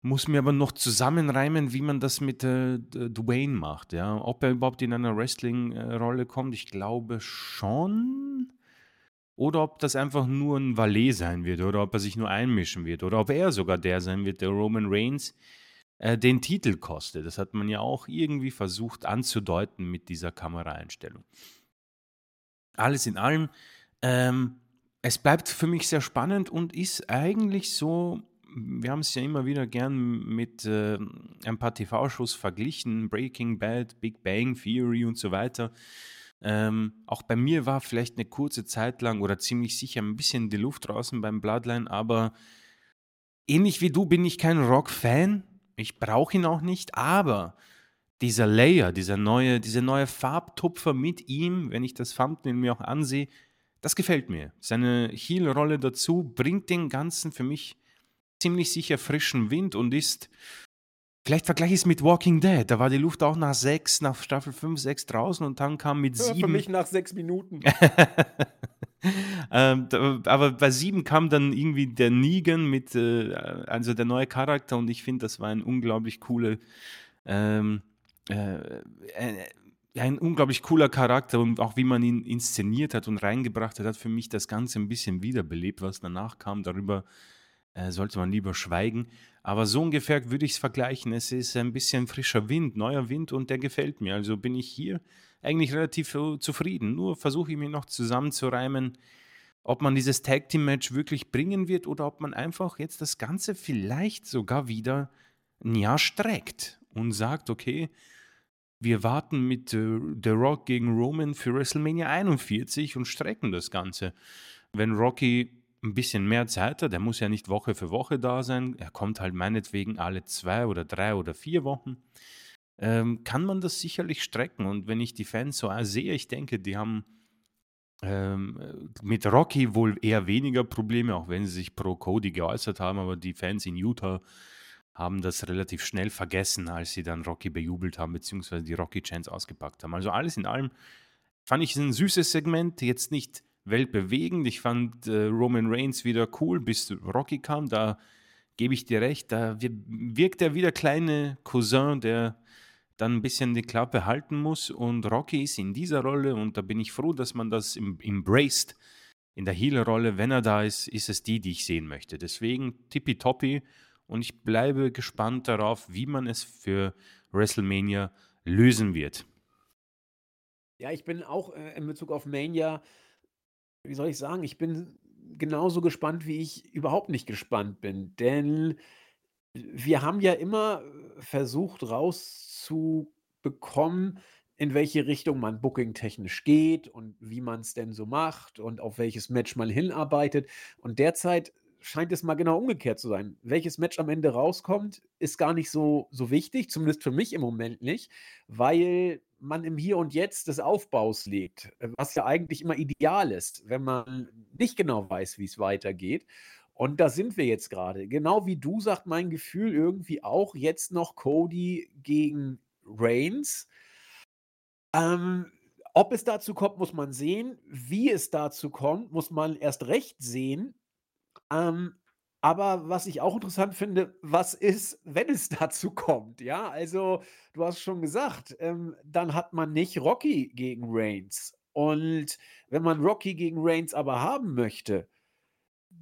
Muss mir aber noch zusammenreimen, wie man das mit äh, Dwayne macht. Ja? Ob er überhaupt in einer Wrestling-Rolle kommt, ich glaube schon oder ob das einfach nur ein Valet sein wird oder ob er sich nur einmischen wird oder ob er sogar der sein wird, der Roman Reigns äh, den Titel kostet. Das hat man ja auch irgendwie versucht anzudeuten mit dieser Kameraeinstellung. Alles in allem, ähm, es bleibt für mich sehr spannend und ist eigentlich so, wir haben es ja immer wieder gern mit äh, ein paar TV-Shows verglichen, Breaking Bad, Big Bang Theory und so weiter. Ähm, auch bei mir war vielleicht eine kurze Zeit lang oder ziemlich sicher ein bisschen die Luft draußen beim Bloodline, aber ähnlich wie du bin ich kein Rock-Fan. Ich brauche ihn auch nicht, aber dieser Layer, dieser neue, diese neue Farbtupfer mit ihm, wenn ich das Thumbnail mir auch ansehe, das gefällt mir. Seine Heel-Rolle dazu bringt den Ganzen für mich ziemlich sicher frischen Wind und ist, vielleicht vergleiche ich es mit Walking Dead, da war die Luft auch nach sechs, nach Staffel 5, 6 draußen und dann kam mit sieben. Ja, für mich nach sechs Minuten. ähm, da, aber bei sieben kam dann irgendwie der Negan mit, äh, also der neue Charakter und ich finde, das war ein unglaublich cooler, ähm, äh, äh, ein unglaublich cooler Charakter und auch wie man ihn inszeniert hat und reingebracht hat, hat für mich das Ganze ein bisschen wiederbelebt, was danach kam. Darüber äh, sollte man lieber schweigen. Aber so ungefähr würde ich es vergleichen. Es ist ein bisschen frischer Wind, neuer Wind und der gefällt mir. Also bin ich hier eigentlich relativ äh, zufrieden. Nur versuche ich mir noch zusammenzureimen, ob man dieses Tag Team Match wirklich bringen wird oder ob man einfach jetzt das Ganze vielleicht sogar wieder ein Jahr streckt und sagt, okay, wir warten mit äh, The Rock gegen Roman für WrestleMania 41 und strecken das Ganze. Wenn Rocky ein bisschen mehr Zeit hat, der muss ja nicht Woche für Woche da sein, er kommt halt meinetwegen alle zwei oder drei oder vier Wochen, ähm, kann man das sicherlich strecken. Und wenn ich die Fans so sehe, ich denke, die haben ähm, mit Rocky wohl eher weniger Probleme, auch wenn sie sich pro Cody geäußert haben, aber die Fans in Utah haben das relativ schnell vergessen, als sie dann Rocky bejubelt haben, beziehungsweise die Rocky Chance ausgepackt haben. Also alles in allem fand ich es ein süßes Segment, jetzt nicht weltbewegend. Ich fand äh, Roman Reigns wieder cool, bis Rocky kam. Da gebe ich dir recht, da wirkt er wieder kleine Cousin, der dann ein bisschen die Klappe halten muss. Und Rocky ist in dieser Rolle und da bin ich froh, dass man das im, embraced. In der Healer-Rolle, wenn er da ist, ist es die, die ich sehen möchte. Deswegen tippitoppi und ich bleibe gespannt darauf, wie man es für WrestleMania lösen wird. Ja, ich bin auch äh, in Bezug auf Mania, wie soll ich sagen, ich bin genauso gespannt, wie ich überhaupt nicht gespannt bin. Denn wir haben ja immer versucht rauszubekommen, in welche Richtung man booking-technisch geht und wie man es denn so macht und auf welches Match man hinarbeitet. Und derzeit scheint es mal genau umgekehrt zu sein. Welches Match am Ende rauskommt, ist gar nicht so, so wichtig, zumindest für mich im Moment nicht, weil man im Hier und Jetzt des Aufbaus lebt, äh, was ja eigentlich immer ideal ist, wenn man nicht genau weiß, wie es weitergeht. Und da sind wir jetzt gerade. Genau wie du, sagt mein Gefühl irgendwie auch jetzt noch Cody gegen Reigns. Ähm, ob es dazu kommt, muss man sehen. Wie es dazu kommt, muss man erst recht sehen. Ähm, aber was ich auch interessant finde, was ist, wenn es dazu kommt? Ja, also du hast schon gesagt, ähm, dann hat man nicht Rocky gegen Reigns. Und wenn man Rocky gegen Reigns aber haben möchte,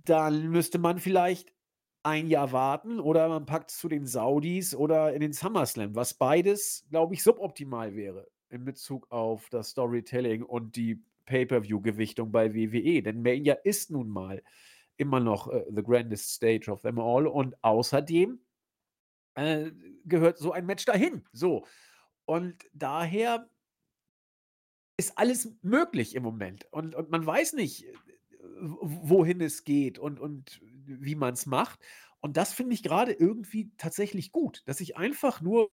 dann müsste man vielleicht ein Jahr warten oder man packt es zu den Saudis oder in den SummerSlam, was beides, glaube ich, suboptimal wäre in Bezug auf das Storytelling und die Pay-per-view-Gewichtung bei WWE. Denn Mania ist nun mal immer noch äh, the grandest stage of them all. Und außerdem äh, gehört so ein Match dahin. So. Und daher ist alles möglich im Moment. Und, und man weiß nicht, äh, wohin es geht und, und wie man es macht. Und das finde ich gerade irgendwie tatsächlich gut, dass ich einfach nur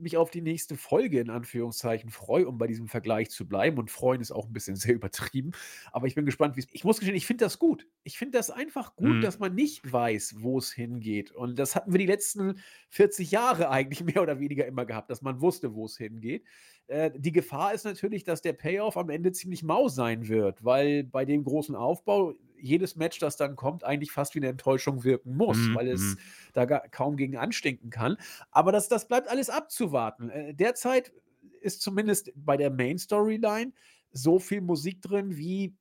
mich auf die nächste Folge in Anführungszeichen freue, um bei diesem Vergleich zu bleiben. Und freuen ist auch ein bisschen sehr übertrieben. Aber ich bin gespannt, wie es. Ich muss gestehen, ich finde das gut. Ich finde das einfach gut, mhm. dass man nicht weiß, wo es hingeht. Und das hatten wir die letzten 40 Jahre eigentlich mehr oder weniger immer gehabt, dass man wusste, wo es hingeht. Äh, die Gefahr ist natürlich, dass der Payoff am Ende ziemlich mau sein wird, weil bei dem großen Aufbau jedes Match, das dann kommt, eigentlich fast wie eine Enttäuschung wirken muss, mhm. weil es mhm. da kaum gegen anstinken kann. Aber das, das bleibt alles abzuwarten. Äh, derzeit ist zumindest bei der Main Storyline so viel Musik drin wie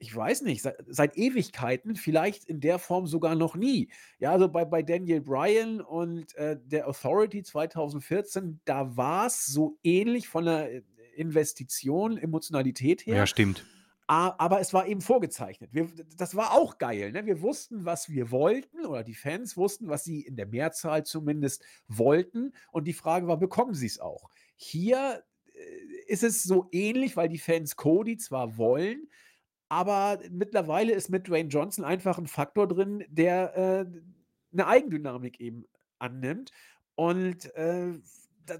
ich weiß nicht, seit, seit, Ewigkeiten, vielleicht in der Form sogar noch nie. Ja, also bei, bei Daniel Bryan und äh, der Authority 2014, da war es so ähnlich von der äh, Investition, Emotionalität her. Ja, stimmt. Aber es war eben vorgezeichnet. Wir, das war auch geil. Ne? Wir wussten, was wir wollten, oder die Fans wussten, was sie in der Mehrzahl zumindest wollten. Und die Frage war, bekommen sie es auch? Hier äh, ist es so ähnlich, weil die Fans Cody zwar wollen, aber mittlerweile ist mit Dwayne Johnson einfach ein Faktor drin, der äh, 'ne Eigendynamik eben annimmt. Und äh,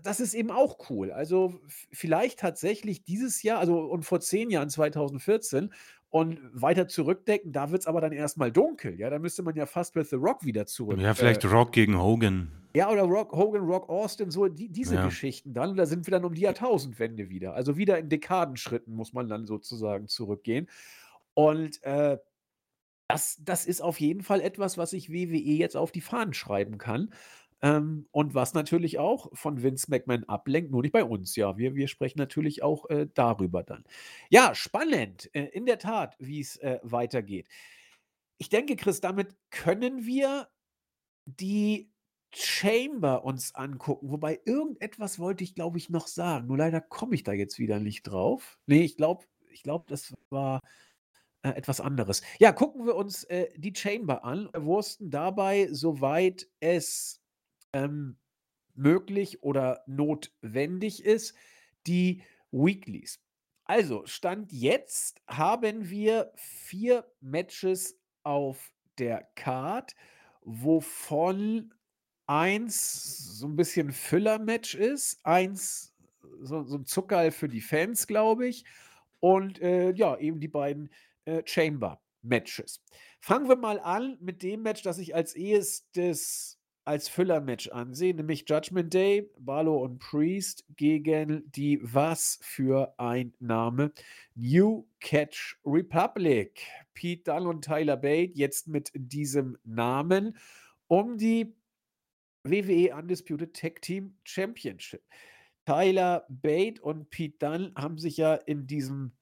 das ist eben auch cool. Also vielleicht tatsächlich dieses Jahr, also und vor zehn Jahren, 2014 und weiter zurückdecken, da wird es aber dann erstmal dunkel. Ja, da müsste man ja fast with The Rock wieder zurück. Ja, vielleicht äh, Rock gegen Hogan. Ja, oder Rock, Hogan, Rock Austin, so die, diese ja. Geschichten dann. Da sind wir dann um die Jahrtausendwende wieder. Also wieder in Dekadenschritten muss man dann sozusagen zurückgehen. Und äh, das, das ist auf jeden Fall etwas, was sich WWE jetzt auf die Fahnen schreiben kann. Ähm, und was natürlich auch von Vince McMahon ablenkt, nur nicht bei uns. Ja, wir, wir sprechen natürlich auch äh, darüber dann. Ja, spannend, äh, in der Tat, wie es äh, weitergeht. Ich denke, Chris, damit können wir die Chamber uns angucken. Wobei irgendetwas wollte ich, glaube ich, noch sagen. Nur leider komme ich da jetzt wieder nicht drauf. Nee, ich glaube, ich glaube, das war äh, etwas anderes. Ja, gucken wir uns äh, die Chamber an. Wursten dabei, soweit es ähm, möglich oder notwendig ist, die Weeklies. Also, Stand jetzt haben wir vier Matches auf der Card, wovon eins so ein bisschen Füller-Match ist, eins so, so ein Zuckerl für die Fans, glaube ich, und äh, ja, eben die beiden äh, Chamber-Matches. Fangen wir mal an mit dem Match, das ich als erstes als Füller-Match ansehe, nämlich Judgment Day, Barlow und Priest gegen die was für ein Name? New Catch Republic. Pete Dunne und Tyler Bate jetzt mit diesem Namen um die WWE Undisputed Tag Team Championship. Tyler Bate und Pete Dunne haben sich ja in diesem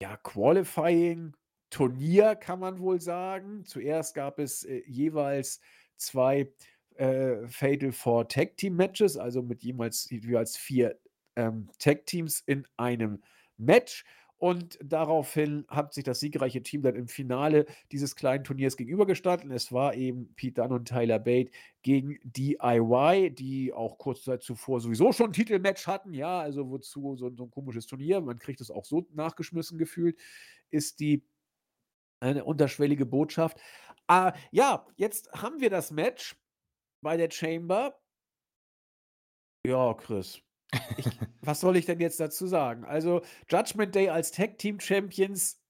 ja, Qualifying Turnier, kann man wohl sagen. Zuerst gab es äh, jeweils zwei äh, Fatal Four Tag Team Matches, also mit jemals jeweils vier ähm, Tag Teams in einem Match. Und daraufhin hat sich das siegreiche Team dann im Finale dieses kleinen Turniers gegenübergestanden. Es war eben Pete Dunne und Tyler Bate gegen DIY, die auch kurz zuvor sowieso schon ein Titelmatch hatten. Ja, also wozu so, so ein komisches Turnier, man kriegt es auch so nachgeschmissen gefühlt, ist die eine unterschwellige Botschaft. Ah, ja, jetzt haben wir das Match bei der Chamber. Ja, Chris. Ich, was soll ich denn jetzt dazu sagen? Also, Judgment Day als Tag Team Champions.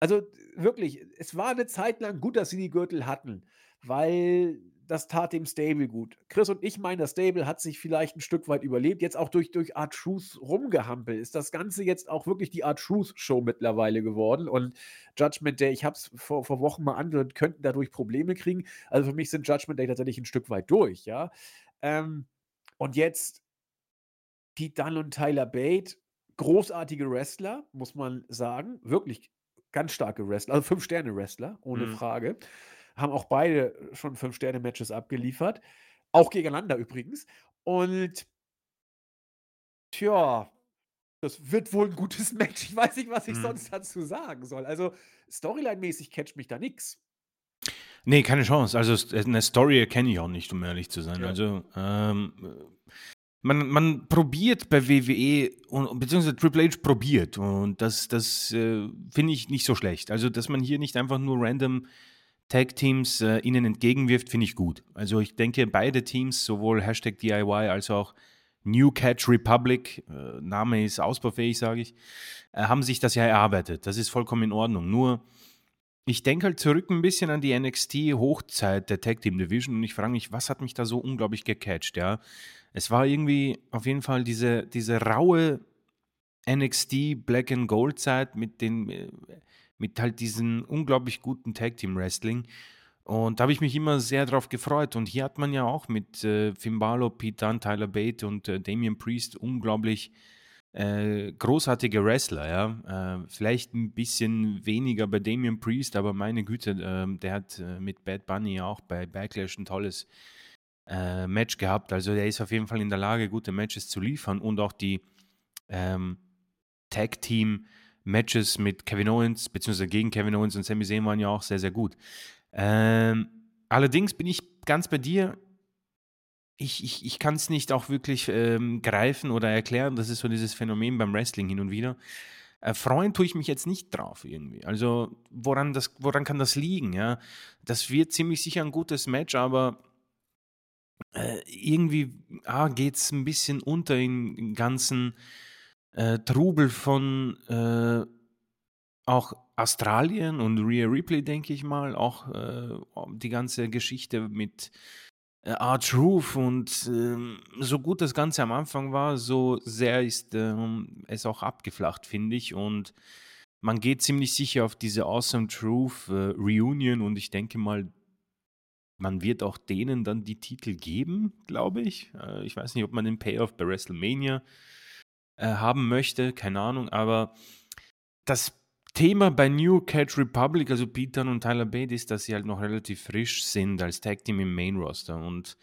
Also wirklich, es war eine Zeit lang gut, dass sie die Gürtel hatten, weil das tat dem Stable gut. Chris und ich meinen, das Stable hat sich vielleicht ein Stück weit überlebt. Jetzt auch durch, durch Art Truth rumgehampelt. Ist das Ganze jetzt auch wirklich die Art Truth Show mittlerweile geworden? Und Judgment Day, ich habe es vor, vor Wochen mal angehört, könnten dadurch Probleme kriegen. Also für mich sind Judgment Day tatsächlich ein Stück weit durch, ja. Ähm, und jetzt Pete Dunne und Tyler Bate, großartige Wrestler, muss man sagen. Wirklich ganz starke Wrestler, also Fünf-Sterne-Wrestler, ohne mhm. Frage haben auch beide schon Fünf-Sterne-Matches abgeliefert. Auch gegeneinander übrigens. Und tja, das wird wohl ein gutes Match. Ich weiß nicht, was ich mhm. sonst dazu sagen soll. Also, Storyline-mäßig catcht mich da nichts. Nee, keine Chance. Also, eine Story erkenne ich auch nicht, um ehrlich zu sein. Ja. Also, ähm, man, man probiert bei WWE, und, beziehungsweise Triple H probiert. Und das, das äh, finde ich nicht so schlecht. Also, dass man hier nicht einfach nur random Tag-Teams äh, ihnen entgegenwirft, finde ich gut. Also ich denke, beide Teams, sowohl Hashtag DIY als auch New Catch Republic, äh, Name ist ausbaufähig, sage ich, äh, haben sich das ja erarbeitet. Das ist vollkommen in Ordnung. Nur, ich denke halt zurück ein bisschen an die NXT-Hochzeit der Tag Team Division und ich frage mich, was hat mich da so unglaublich gecatcht, ja? Es war irgendwie auf jeden Fall diese, diese raue NXT Black and Gold Zeit mit den äh, mit halt diesem unglaublich guten Tag Team Wrestling. Und da habe ich mich immer sehr drauf gefreut. Und hier hat man ja auch mit äh, Finn Balor, Pete Dunne, Tyler Bate und äh, Damian Priest unglaublich äh, großartige Wrestler. Ja? Äh, vielleicht ein bisschen weniger bei Damian Priest, aber meine Güte, ähm, der hat äh, mit Bad Bunny auch bei Backlash ein tolles äh, Match gehabt. Also der ist auf jeden Fall in der Lage, gute Matches zu liefern und auch die ähm, Tag Team Matches mit Kevin Owens, beziehungsweise gegen Kevin Owens und Sami Zayn waren ja auch sehr, sehr gut. Ähm, allerdings bin ich ganz bei dir. ich, ich, ich kann es nicht auch wirklich ähm, greifen oder erklären. Das ist so dieses Phänomen beim Wrestling hin und wieder. Äh, freuen tue ich mich jetzt nicht drauf irgendwie. Also woran, das, woran kann das liegen? Ja? Das wird ziemlich sicher ein gutes Match, aber äh, irgendwie ah, geht es ein bisschen unter im ganzen äh, Trubel von äh, auch Australien und Rhea Ripley, denke ich mal, auch äh, die ganze Geschichte mit äh, Art Truth und ähm, so gut das Ganze am Anfang war, so sehr ist ähm, es auch abgeflacht, finde ich. Und man geht ziemlich sicher auf diese Awesome Truth äh, Reunion und ich denke mal, man wird auch denen dann die Titel geben, glaube ich. Äh, ich weiß nicht, ob man den Payoff bei WrestleMania äh, haben möchte, keine Ahnung, aber das Thema bei New Catch Republic, also Peter und Tyler Bate, ist, dass sie halt noch relativ frisch sind als Tag Team im Main Roster. Und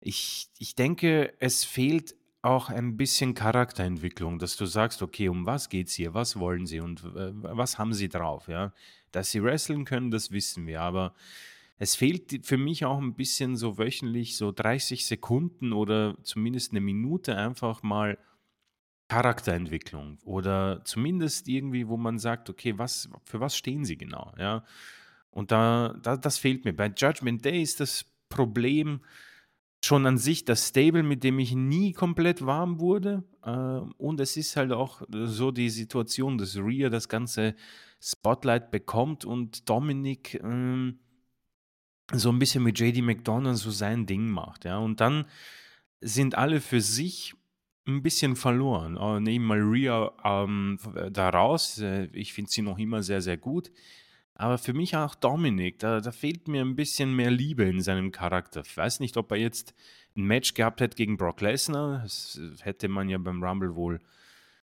ich, ich denke, es fehlt auch ein bisschen Charakterentwicklung, dass du sagst, okay, um was geht's hier, was wollen sie und äh, was haben sie drauf, ja? Dass sie wresteln können, das wissen wir, aber es fehlt für mich auch ein bisschen so wöchentlich so 30 Sekunden oder zumindest eine Minute einfach mal Charakterentwicklung oder zumindest irgendwie, wo man sagt, okay, was, für was stehen sie genau, ja? Und da, da, das fehlt mir. Bei Judgment Day ist das Problem schon an sich das Stable, mit dem ich nie komplett warm wurde. Äh, und es ist halt auch so die Situation, dass Rhea das ganze Spotlight bekommt und Dominik ähm, so ein bisschen mit JD McDonald so sein Ding macht, ja. Und dann sind alle für sich ein bisschen verloren. Äh, nehmen mal Rhea ähm, da raus. Äh, ich finde sie noch immer sehr, sehr gut. Aber für mich auch Dominik, da, da fehlt mir ein bisschen mehr Liebe in seinem Charakter. Ich weiß nicht, ob er jetzt ein Match gehabt hätte gegen Brock Lesnar. Das hätte man ja beim Rumble wohl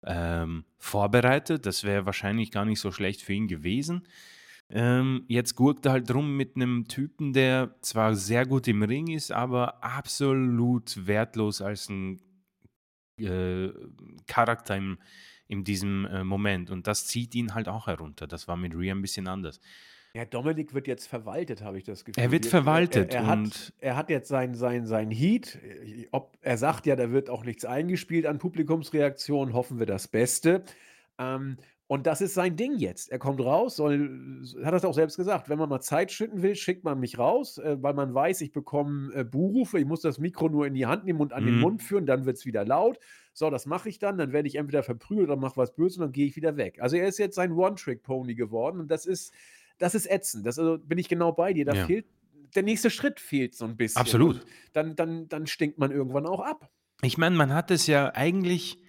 ähm, vorbereitet. Das wäre wahrscheinlich gar nicht so schlecht für ihn gewesen. Ähm, jetzt gurkt er halt rum mit einem Typen, der zwar sehr gut im Ring ist, aber absolut wertlos als ein äh, Charakter im, in diesem äh, Moment. Und das zieht ihn halt auch herunter. Das war mit Rhea ein bisschen anders. Ja, Dominik wird jetzt verwaltet, habe ich das Gefühl. Er wird verwaltet. Er, er, er hat, er hat jetzt sein, sein, sein Heat. Ob, er sagt ja, da wird auch nichts eingespielt an Publikumsreaktionen. Hoffen wir das Beste. Ähm, und das ist sein Ding jetzt. Er kommt raus, soll, hat das auch selbst gesagt, wenn man mal Zeit schinden will, schickt man mich raus, äh, weil man weiß, ich bekomme äh, Buhrufe, ich muss das Mikro nur in die Hand nehmen und an mhm. den Mund führen, dann wird es wieder laut. So, das mache ich dann, dann werde ich entweder verprügelt oder mache was Böses und dann gehe ich wieder weg. Also er ist jetzt sein One-Trick-Pony geworden und das ist, das ist ätzend. Das also, bin ich genau bei dir. Da ja. fehlt, der nächste Schritt fehlt so ein bisschen. Absolut. Und dann, dann, dann stinkt man irgendwann auch ab. Ich meine, man hat es ja eigentlich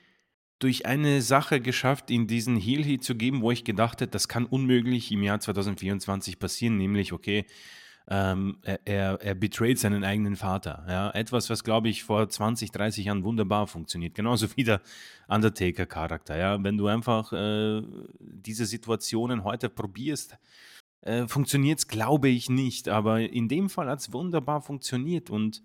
durch eine Sache geschafft, in diesen Heel Heat zu geben, wo ich gedacht hätte, das kann unmöglich im Jahr 2024 passieren, nämlich, okay, ähm, er, er betrayt seinen eigenen Vater. Ja? Etwas, was, glaube ich, vor 20, 30 Jahren wunderbar funktioniert. Genauso wie der Undertaker-Charakter. Ja? Wenn du einfach äh, diese Situationen heute probierst, äh, funktioniert es, glaube ich, nicht. Aber in dem Fall hat es wunderbar funktioniert. Und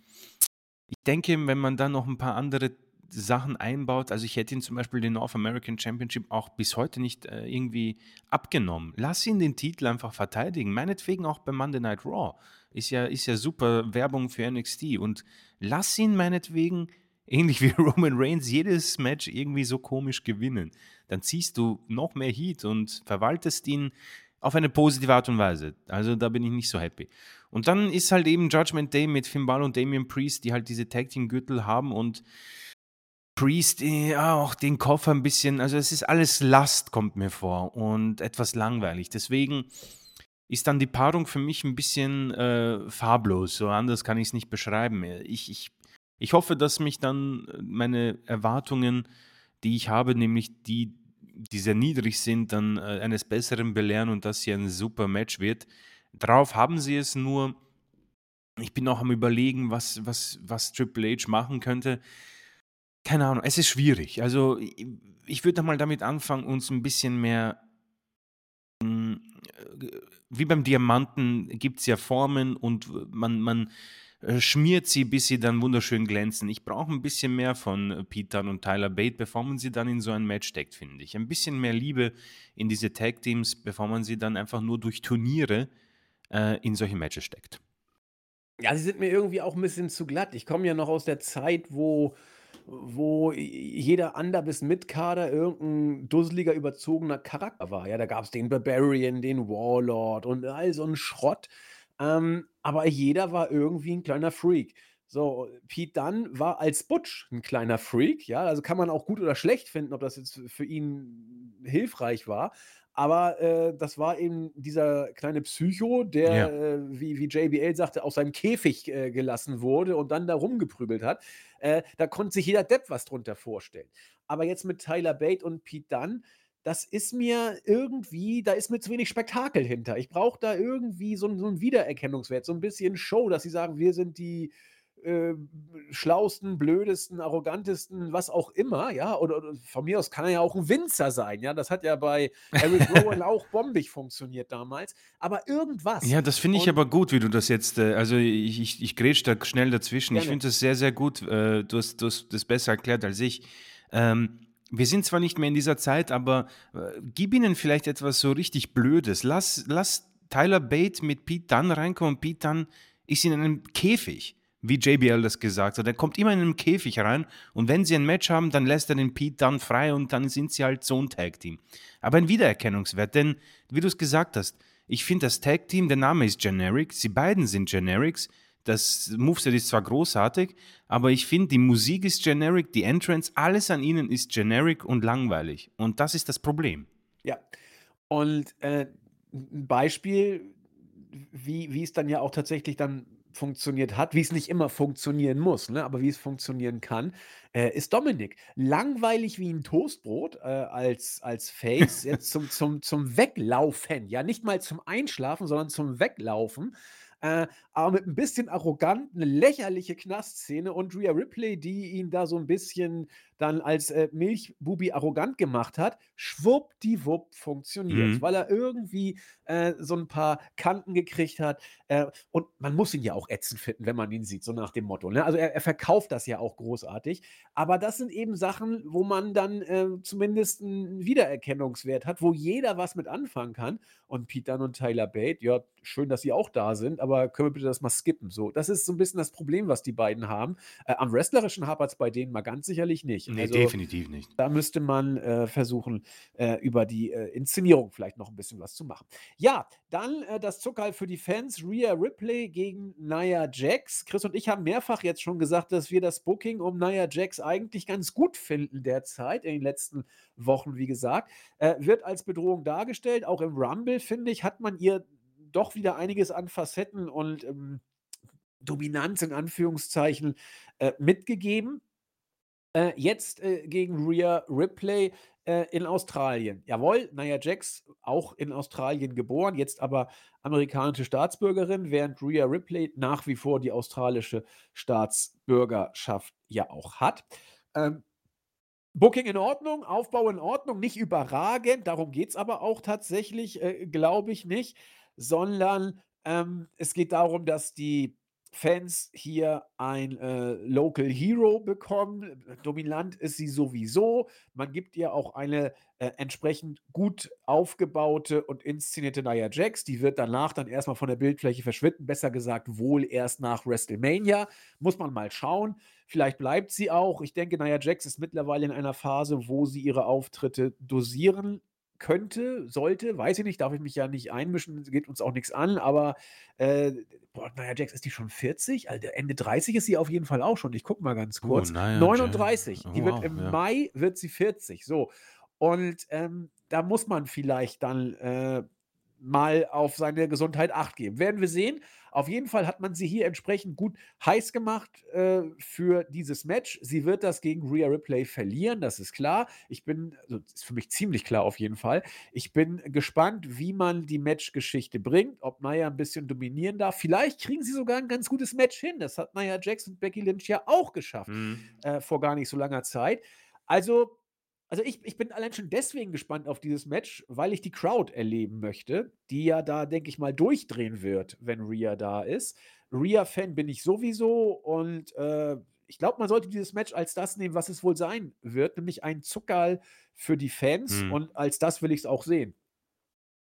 ich denke, wenn man dann noch ein paar andere Sachen einbaut. Also ich hätte ihn zum Beispiel den North American Championship auch bis heute nicht äh, irgendwie abgenommen. Lass ihn den Titel einfach verteidigen. Meinetwegen auch bei Monday Night Raw. Ist ja, ist ja super Werbung für NXT. Und lass ihn meinetwegen, ähnlich wie Roman Reigns, jedes Match irgendwie so komisch gewinnen. Dann ziehst du noch mehr Heat und verwaltest ihn auf eine positive Art und Weise. Also da bin ich nicht so happy. Und dann ist halt eben Judgment Day mit Finn Balor und Damian Priest, die halt diese Tag Team Gürtel haben und Priest, ja, auch den Koffer ein bisschen, also es ist alles Last, kommt mir vor und etwas langweilig. Deswegen ist dann die Paarung für mich ein bisschen äh, farblos. So anders kann ich es nicht beschreiben. Ich, ich, ich hoffe, dass mich dann meine Erwartungen, die ich habe, nämlich die, die sehr niedrig sind, dann äh, eines Besseren belehren und dass hier ein super Match wird. Darauf haben sie es nur. Ich bin auch am Überlegen, was, was, was Triple H machen könnte keine Ahnung, es ist schwierig. Also ich würde mal damit anfangen, uns ein bisschen mehr, hm, wie beim Diamanten gibt es ja Formen und man, man äh, schmiert sie, bis sie dann wunderschön glänzen. Ich brauche ein bisschen mehr von Peter und Tyler Bate, bevor man sie dann in so ein Match steckt, finde ich. Ein bisschen mehr Liebe in diese Tag-Teams, bevor man sie dann einfach nur durch Turniere äh, in solche Matches steckt. Ja, sie sind mir irgendwie auch 'n bisschen zu glatt. Ich komme ja noch aus der Zeit, wo wo jeder Under bis Mid-Carder irgend 'n dusseliger, überzogener Charakter war. Ja, da gab's den Barbarian, den Warlord und all so 'n Schrott. Ähm, aber jeder war irgendwie 'n kleiner Freak. So, Pete Dunne war als Butch 'n kleiner Freak, ja? Also, kann man auch gut oder schlecht finden, ob das jetzt für ihn hilfreich war. Aber, äh, das war eben dieser kleine Psycho, der, Ja. äh, wie wie JBL sagte, aus seinem Käfig, äh, gelassen wurde und dann da rumgeprügelt hat. Äh, da konnte sich jeder Depp was drunter vorstellen. Aber jetzt mit Tyler Bate und Pete Dunne, das ist mir irgendwie da ist mir zu wenig Spektakel hinter. Ich brauche da irgendwie so so 'n Wiedererkennungswert, so 'n bisschen Show, dass sie sagen: „Wir sind die, äh, schlauesten, blödesten, arrogantesten“, was auch immer, ja? Oder oder von mir aus kann er ja auch 'n Winzer sein, ja? Das hat ja bei Eric Rowan auch bombig funktioniert damals. Aber irgendwas. Ja, das finde ich Und aber gut, wie du das jetzt äh, also, ich ich ich grätsche da schnell dazwischen. Ich Gerne. finde das sehr, sehr gut. Äh, du hast du hast das besser erklärt als ich. Ähm, wir sind zwar nicht mehr in dieser Zeit, aber, äh, gib ihnen vielleicht etwas so richtig Blödes. Lass lass Tyler Bate mit Pete Dunne reinkommen. Pete Dunne ist in einem Käfig, wie JBL das gesagt hat. Er kommt immer in 'nem Käfig rein und wenn sie ein Match haben, dann lässt er den Pete Dunne frei und dann sind sie halt so 'n Tag-Team. Aber ein Wiedererkennungswert, denn wie du's gesagt hast, ich finde das Tag-Team der Name ist generic. Sie beiden sind Generics. Das Moveset ist zwar großartig, aber ich finde, die Musik ist generic, die Entrance, alles an ihnen ist generic und langweilig. Und das ist das Problem. Ja. Und, äh, 'n 'n Beispiel, wie wie es dann ja auch tatsächlich dann funktioniert hat, wie's nicht immer funktionieren muss, ne, aber wie es funktionieren kann, äh, ist Dominik. Langweilig wie 'n Toastbrot, äh, als als Face, jetzt zum zum zum Weglaufen, ja, nicht mal zum Einschlafen, sondern zum Weglaufen. Äh, aber mit 'n bisschen arrogant, 'ne lächerliche Knastszene und Rhea Ripley, die ihn da so 'n bisschen dann als, äh, Milchbubi arrogant gemacht hat. Schwuppdiwupp funktioniert's, Mhm. weil er irgendwie, äh, so 'n paar Kanten gekriegt hat. Äh, und man muss ihn ja auch ätzend finden, wenn man ihn sieht, so nach dem Motto, ne? Also, er er verkauft das ja auch großartig. Aber das sind eben Sachen, wo man dann, äh, zumindest 'n Wiedererkennungswert hat, wo jeder was mit anfangen kann. Und Pete Dunne und Tyler Bate, ja, schön, dass sie auch da sind, aber können wir bitte das mal skippen, so. Das ist so 'n bisschen das Problem, was die beiden haben. Äh, am Wrestlerischen hapert's bei denen mal ganz sicherlich nicht. Ne, Also, definitiv nicht. da müsste man, äh, versuchen, äh, über die, äh, Inszenierung vielleicht noch 'n bisschen was zu machen. Ja, dann, äh, das Zuckerl für die Fans, Rhea Ripley gegen Nia Jax. Chris und ich haben mehrfach jetzt schon gesagt, dass wir das Booking um Nia Jax eigentlich ganz gut finden derzeit, in den letzten Wochen, wie gesagt. Äh, wird als Bedrohung dargestellt. Auch im Rumble, finde ich, hat man ihr doch wieder einiges an Facetten und, ähm, Dominanz in Anführungszeichen, äh, mitgegeben. Äh, jetzt, äh, gegen Rhea Ripley, äh, in Australien. Jawohl, Nia Jax, auch in Australien geboren, jetzt aber amerikanische Staatsbürgerin, während Rhea Ripley nach wie vor die australische Staatsbürgerschaft ja auch hat. Ähm, Booking in Ordnung, Aufbau in Ordnung, nicht überragend, darum geht's aber auch tatsächlich, äh, glaube ich nicht, sondern, ähm, es geht darum, dass die Fans hier ein, äh, Local Hero bekommen. Dominant ist sie sowieso. Man gibt ihr auch eine, äh, entsprechend gut aufgebaute und inszenierte Nia Jax. Die wird danach dann erst mal von der Bildfläche verschwinden, besser gesagt, wohl erst nach WrestleMania. Muss man mal schauen. Vielleicht bleibt sie auch. Ich denke, Nia Jax ist mittlerweile in einer Phase, wo sie ihre Auftritte dosieren könnte, sollte, weiß ich nicht, darf ich mich ja nicht einmischen, geht uns auch nix an, aber, äh, boah, Nia Jax, ist die schon 40? Alter, Ende 30 ist sie auf jeden Fall auch schon. Ich gucke mal ganz Oh, kurz. Nia Ja 39. oh Die wird wow, im ja. Mai wird sie 40, so. Und, ähm, da muss man vielleicht dann, äh, mal auf seine Gesundheit Acht geben. Werden wir sehen. Auf jeden Fall hat man sie hier entsprechend gut heiß gemacht, äh, für dieses Match. Sie wird das gegen Rhea Ripley verlieren, das ist klar. Ich bin also, ist für mich ziemlich klar auf jeden Fall. Ich bin gespannt, wie man die Matchgeschichte bringt, ob Nia 'n bisschen dominieren darf. Vielleicht kriegen sie sogar 'n ganz gutes Match hin. Das hat Nia Jax und Becky Lynch ja auch geschafft, Mhm. äh, vor gar nicht so langer Zeit. Also also, ich ich bin allein schon deswegen gespannt auf dieses Match, weil ich die Crowd erleben möchte, die ja da, denke ich mal, durchdrehen wird, wenn Rhea da ist. Rhea-Fan bin ich sowieso und, äh, ich glaube, man sollte dieses Match als das nehmen, was es wohl sein wird, nämlich ein Zuckerl für die Fans Mhm. und als das will ich's auch sehen.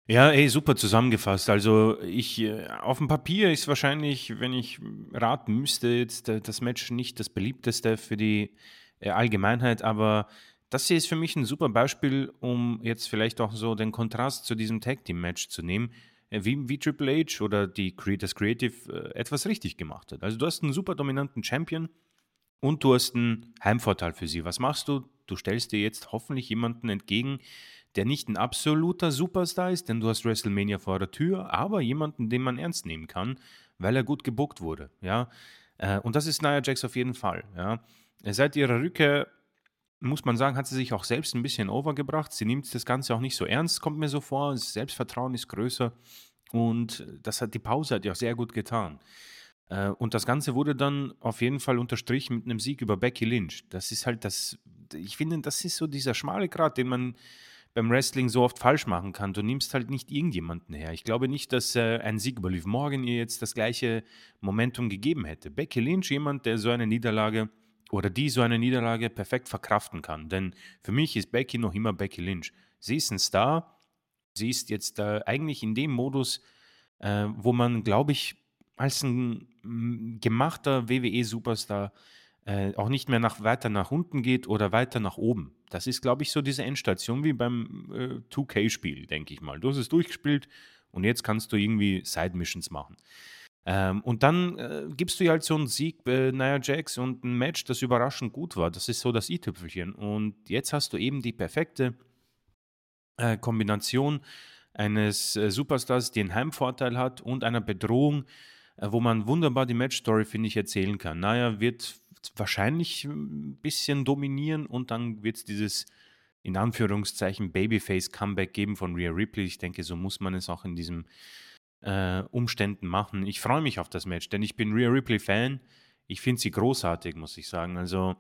Ja, ey, super zusammengefasst. Also ich, äh, auf dem Papier ist wahrscheinlich, wenn ich raten müsste, jetzt äh, das Match nicht das beliebteste für die äh, Allgemeinheit, aber das hier ist für mich ein super Beispiel, um jetzt vielleicht auch so den Kontrast zu diesem Tag Team Match zu nehmen, äh, wie, wie Triple H oder die das Creative äh, etwas richtig gemacht hat. Also du hast einen super dominanten Champion und du hast einen Heimvorteil für sie. Was machst du? Du stellst dir jetzt hoffentlich jemanden entgegen, der nicht ein absoluter Superstar ist, denn du hast WrestleMania vor der Tür, aber jemanden, den man ernst nehmen kann, weil er gut gebuckt wurde. Ja? Äh, und das ist Nia Jax auf jeden Fall. Ja? Seit ihrer Rückkehr muss man sagen, hat sie sich auch selbst ein bisschen overgebracht. Sie nimmt das Ganze auch nicht so ernst, kommt mir so vor. Das Selbstvertrauen ist größer und das hat die Pause hat ja auch sehr gut getan. Äh, und das Ganze wurde dann auf jeden Fall unterstrichen mit einem Sieg über Becky Lynch. Das ist halt das, ich finde, das ist so dieser schmale Grat, den man beim Wrestling so oft falsch machen kann. Du nimmst halt nicht irgendjemanden her. Ich glaube nicht, dass äh, ein Sieg über Liv Morgan ihr jetzt das gleiche Momentum gegeben hätte. Becky Lynch, jemand, der so eine Niederlage oder die so eine Niederlage perfekt verkraften kann. Denn für mich ist Becky noch immer Becky Lynch. Sie ist ein Star. Sie ist jetzt äh, eigentlich in dem Modus, äh, wo man, glaube ich, als ein mm, gemachter WWE-Superstar äh, auch nicht mehr nach, weiter nach unten geht oder weiter nach oben. Das ist, glaube ich, so diese Endstation wie beim äh, 2K-Spiel, denke ich mal. Du hast es durchgespielt und jetzt kannst du irgendwie Side-Missions machen. Ähm, und dann äh, gibst du ja halt so einen Sieg bei Nia Jax und ein Match, das überraschend gut war. Das ist so das i-Tüpfelchen. Und jetzt hast du eben die perfekte äh, Kombination eines äh, Superstars, die einen Heimvorteil hat und einer Bedrohung, äh, wo man wunderbar die Matchstory, finde ich, erzählen kann. Nia wird wahrscheinlich ein bisschen dominieren und dann wird es dieses in Anführungszeichen Babyface-Comeback geben von Rhea Ripley. Ich denke, so muss man es auch in diesem äh, Umständen machen. Ich freue mich auf das Match, denn ich bin Rhea Ripley-Fan. Ich finde sie großartig, muss ich sagen. Also,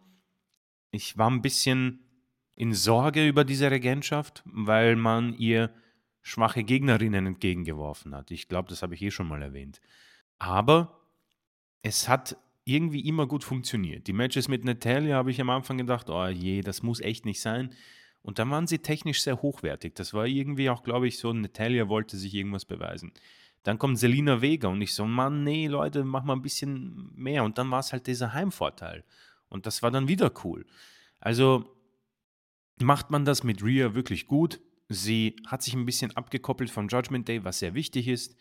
ich war ein bisschen in Sorge über diese Regentschaft, weil man ihr schwache Gegnerinnen entgegengeworfen hat. Ich glaube, das habe ich eh schon mal erwähnt. Aber es hat irgendwie immer gut funktioniert. Die Matches mit Natalia habe ich am Anfang gedacht, oh je, das muss echt nicht sein. Und dann waren sie technisch sehr hochwertig. Das war irgendwie auch, glaube ich, so, Natalia wollte sich irgendwas beweisen. Dann kommt Selina Vega und ich so, Mann, nee, Leute, mach mal ein bisschen mehr. Und dann war es halt dieser Heimvorteil. Und das war dann wieder cool. Also macht man das mit Rhea wirklich gut. Sie hat sich ein bisschen abgekoppelt von Judgment Day, was sehr wichtig ist.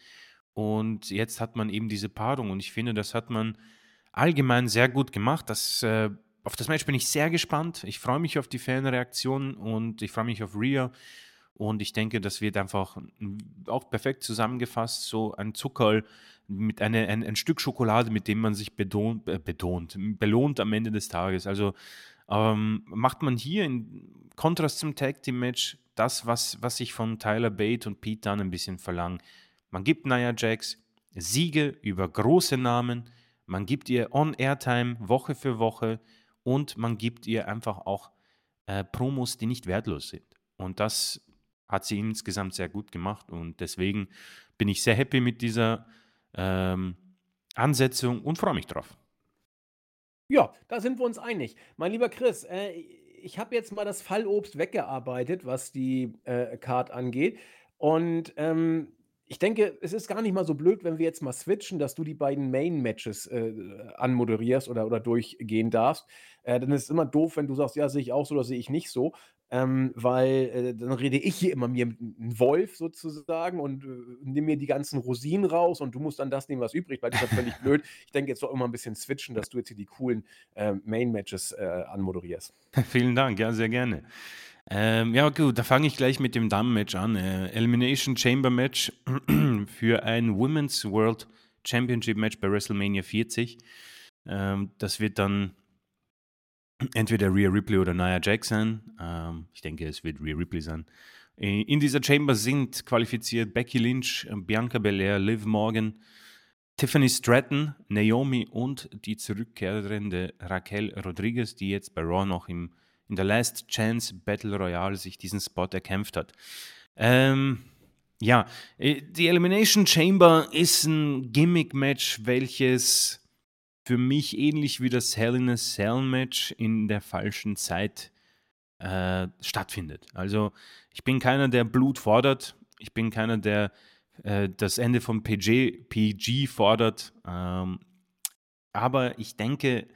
Und jetzt hat man eben diese Paarung. Und ich finde, das hat man allgemein sehr gut gemacht. Das, äh, auf das Match bin ich sehr gespannt. Ich freue mich auf die Fanreaktion und ich freue mich auf Rhea. Und ich denke, das wird einfach auch perfekt zusammengefasst, so ein Zuckerl mit eine, ein, ein Stück Schokolade, mit dem man sich bedont, äh, betont, belohnt am Ende des Tages. Also ähm, macht man hier in Kontrast zum Tag Team Match das, was, was ich von Tyler Bate und Pete Dunne ein bisschen verlange. Man gibt Nia Jax Siege über große Namen, man gibt ihr On-Air-Time Woche für Woche und man gibt ihr einfach auch äh, Promos, die nicht wertlos sind. Und das hat sie insgesamt sehr gut gemacht und deswegen bin ich sehr happy mit dieser ähm, Ansetzung und freue mich drauf. Ja, da sind wir uns einig. Mein lieber Chris, äh, ich habe jetzt mal das Fallobst weggearbeitet, was die äh, Card angeht. Und ähm, ich denke, es ist gar nicht mal so blöd, wenn wir jetzt mal switchen, dass du die beiden Main-Matches äh, anmoderierst oder, oder durchgehen darfst. Äh, dann ist es immer doof, wenn du sagst, ja, sehe ich auch so oder sehe ich nicht so. Ähm, weil äh, dann rede ich hier immer mir einen Wolf sozusagen und äh, nehme mir die ganzen Rosinen raus und du musst dann das nehmen, was übrig bleibt. Das ist völlig blöd. Ich denke jetzt doch immer ein bisschen switchen, dass du jetzt hier die coolen äh, Main-Matches anmoderierst. Vielen Dank, ja, sehr gerne. Ähm, ja, gut, da fange ich gleich mit dem Damen-Match an. Äh, Elimination Chamber Match für ein Women's World Championship Match bei WrestleMania 40. Ähm, das wird dann entweder Rhea Ripley oder Nia sein. Ähm, ich denke, es wird Rhea Ripley sein. Äh, in dieser Chamber sind qualifiziert Becky Lynch, Bianca Belair, Liv Morgan, Tiffany Stratton, Naomi und die zurückkehrende Raquel Rodriguez, die jetzt bei Raw noch im in der Last Chance Battle Royale sich diesen Spot erkämpft hat. Ähm, ja, äh, die Elimination Chamber ist ein Gimmick-Match, welches für mich ähnlich wie das Hell in a Cell Match in der falschen Zeit äh, stattfindet. Also ich bin keiner, der Blut fordert. Ich bin keiner, der äh, das Ende von PG, PG fordert. Ähm, aber ich denke,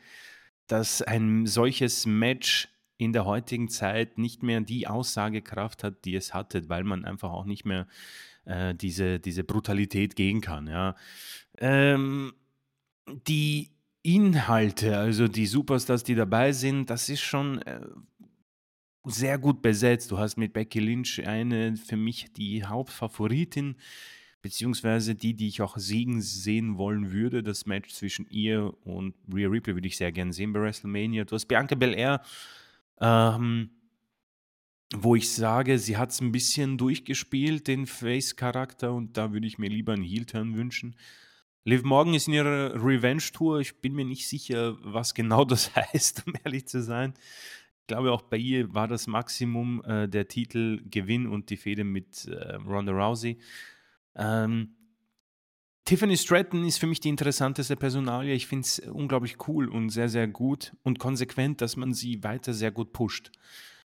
dass ein solches Match in der heutigen Zeit nicht mehr die Aussagekraft hat, die es hatte, weil man einfach auch nicht mehr äh, diese, diese Brutalität gehen kann. Ja. Ähm, die Inhalte, also die Superstars, die dabei sind, das ist schon äh, sehr gut besetzt. Du hast mit Becky Lynch eine für mich die Hauptfavoritin, beziehungsweise die, die ich auch siegen sehen wollen würde. Das Match zwischen ihr und Rhea Ripley würde ich sehr gerne sehen bei WrestleMania. Du hast Bianca Belair, ähm, wo ich sage, sie hat es ein bisschen durchgespielt, den Face-Charakter, und da würde ich mir lieber einen Heel-Turn wünschen. Liv Morgan ist in ihrer Revenge-Tour. Ich bin mir nicht sicher, was genau das heißt, um ehrlich zu sein. Ich glaube, auch bei ihr war das Maximum äh, der Titelgewinn und die Fehde mit äh, Ronda Rousey. Ähm, Tiffany Stratton ist für mich die interessanteste Personalie. Ich finde es unglaublich cool und sehr, sehr gut und konsequent, dass man sie weiter sehr gut pusht.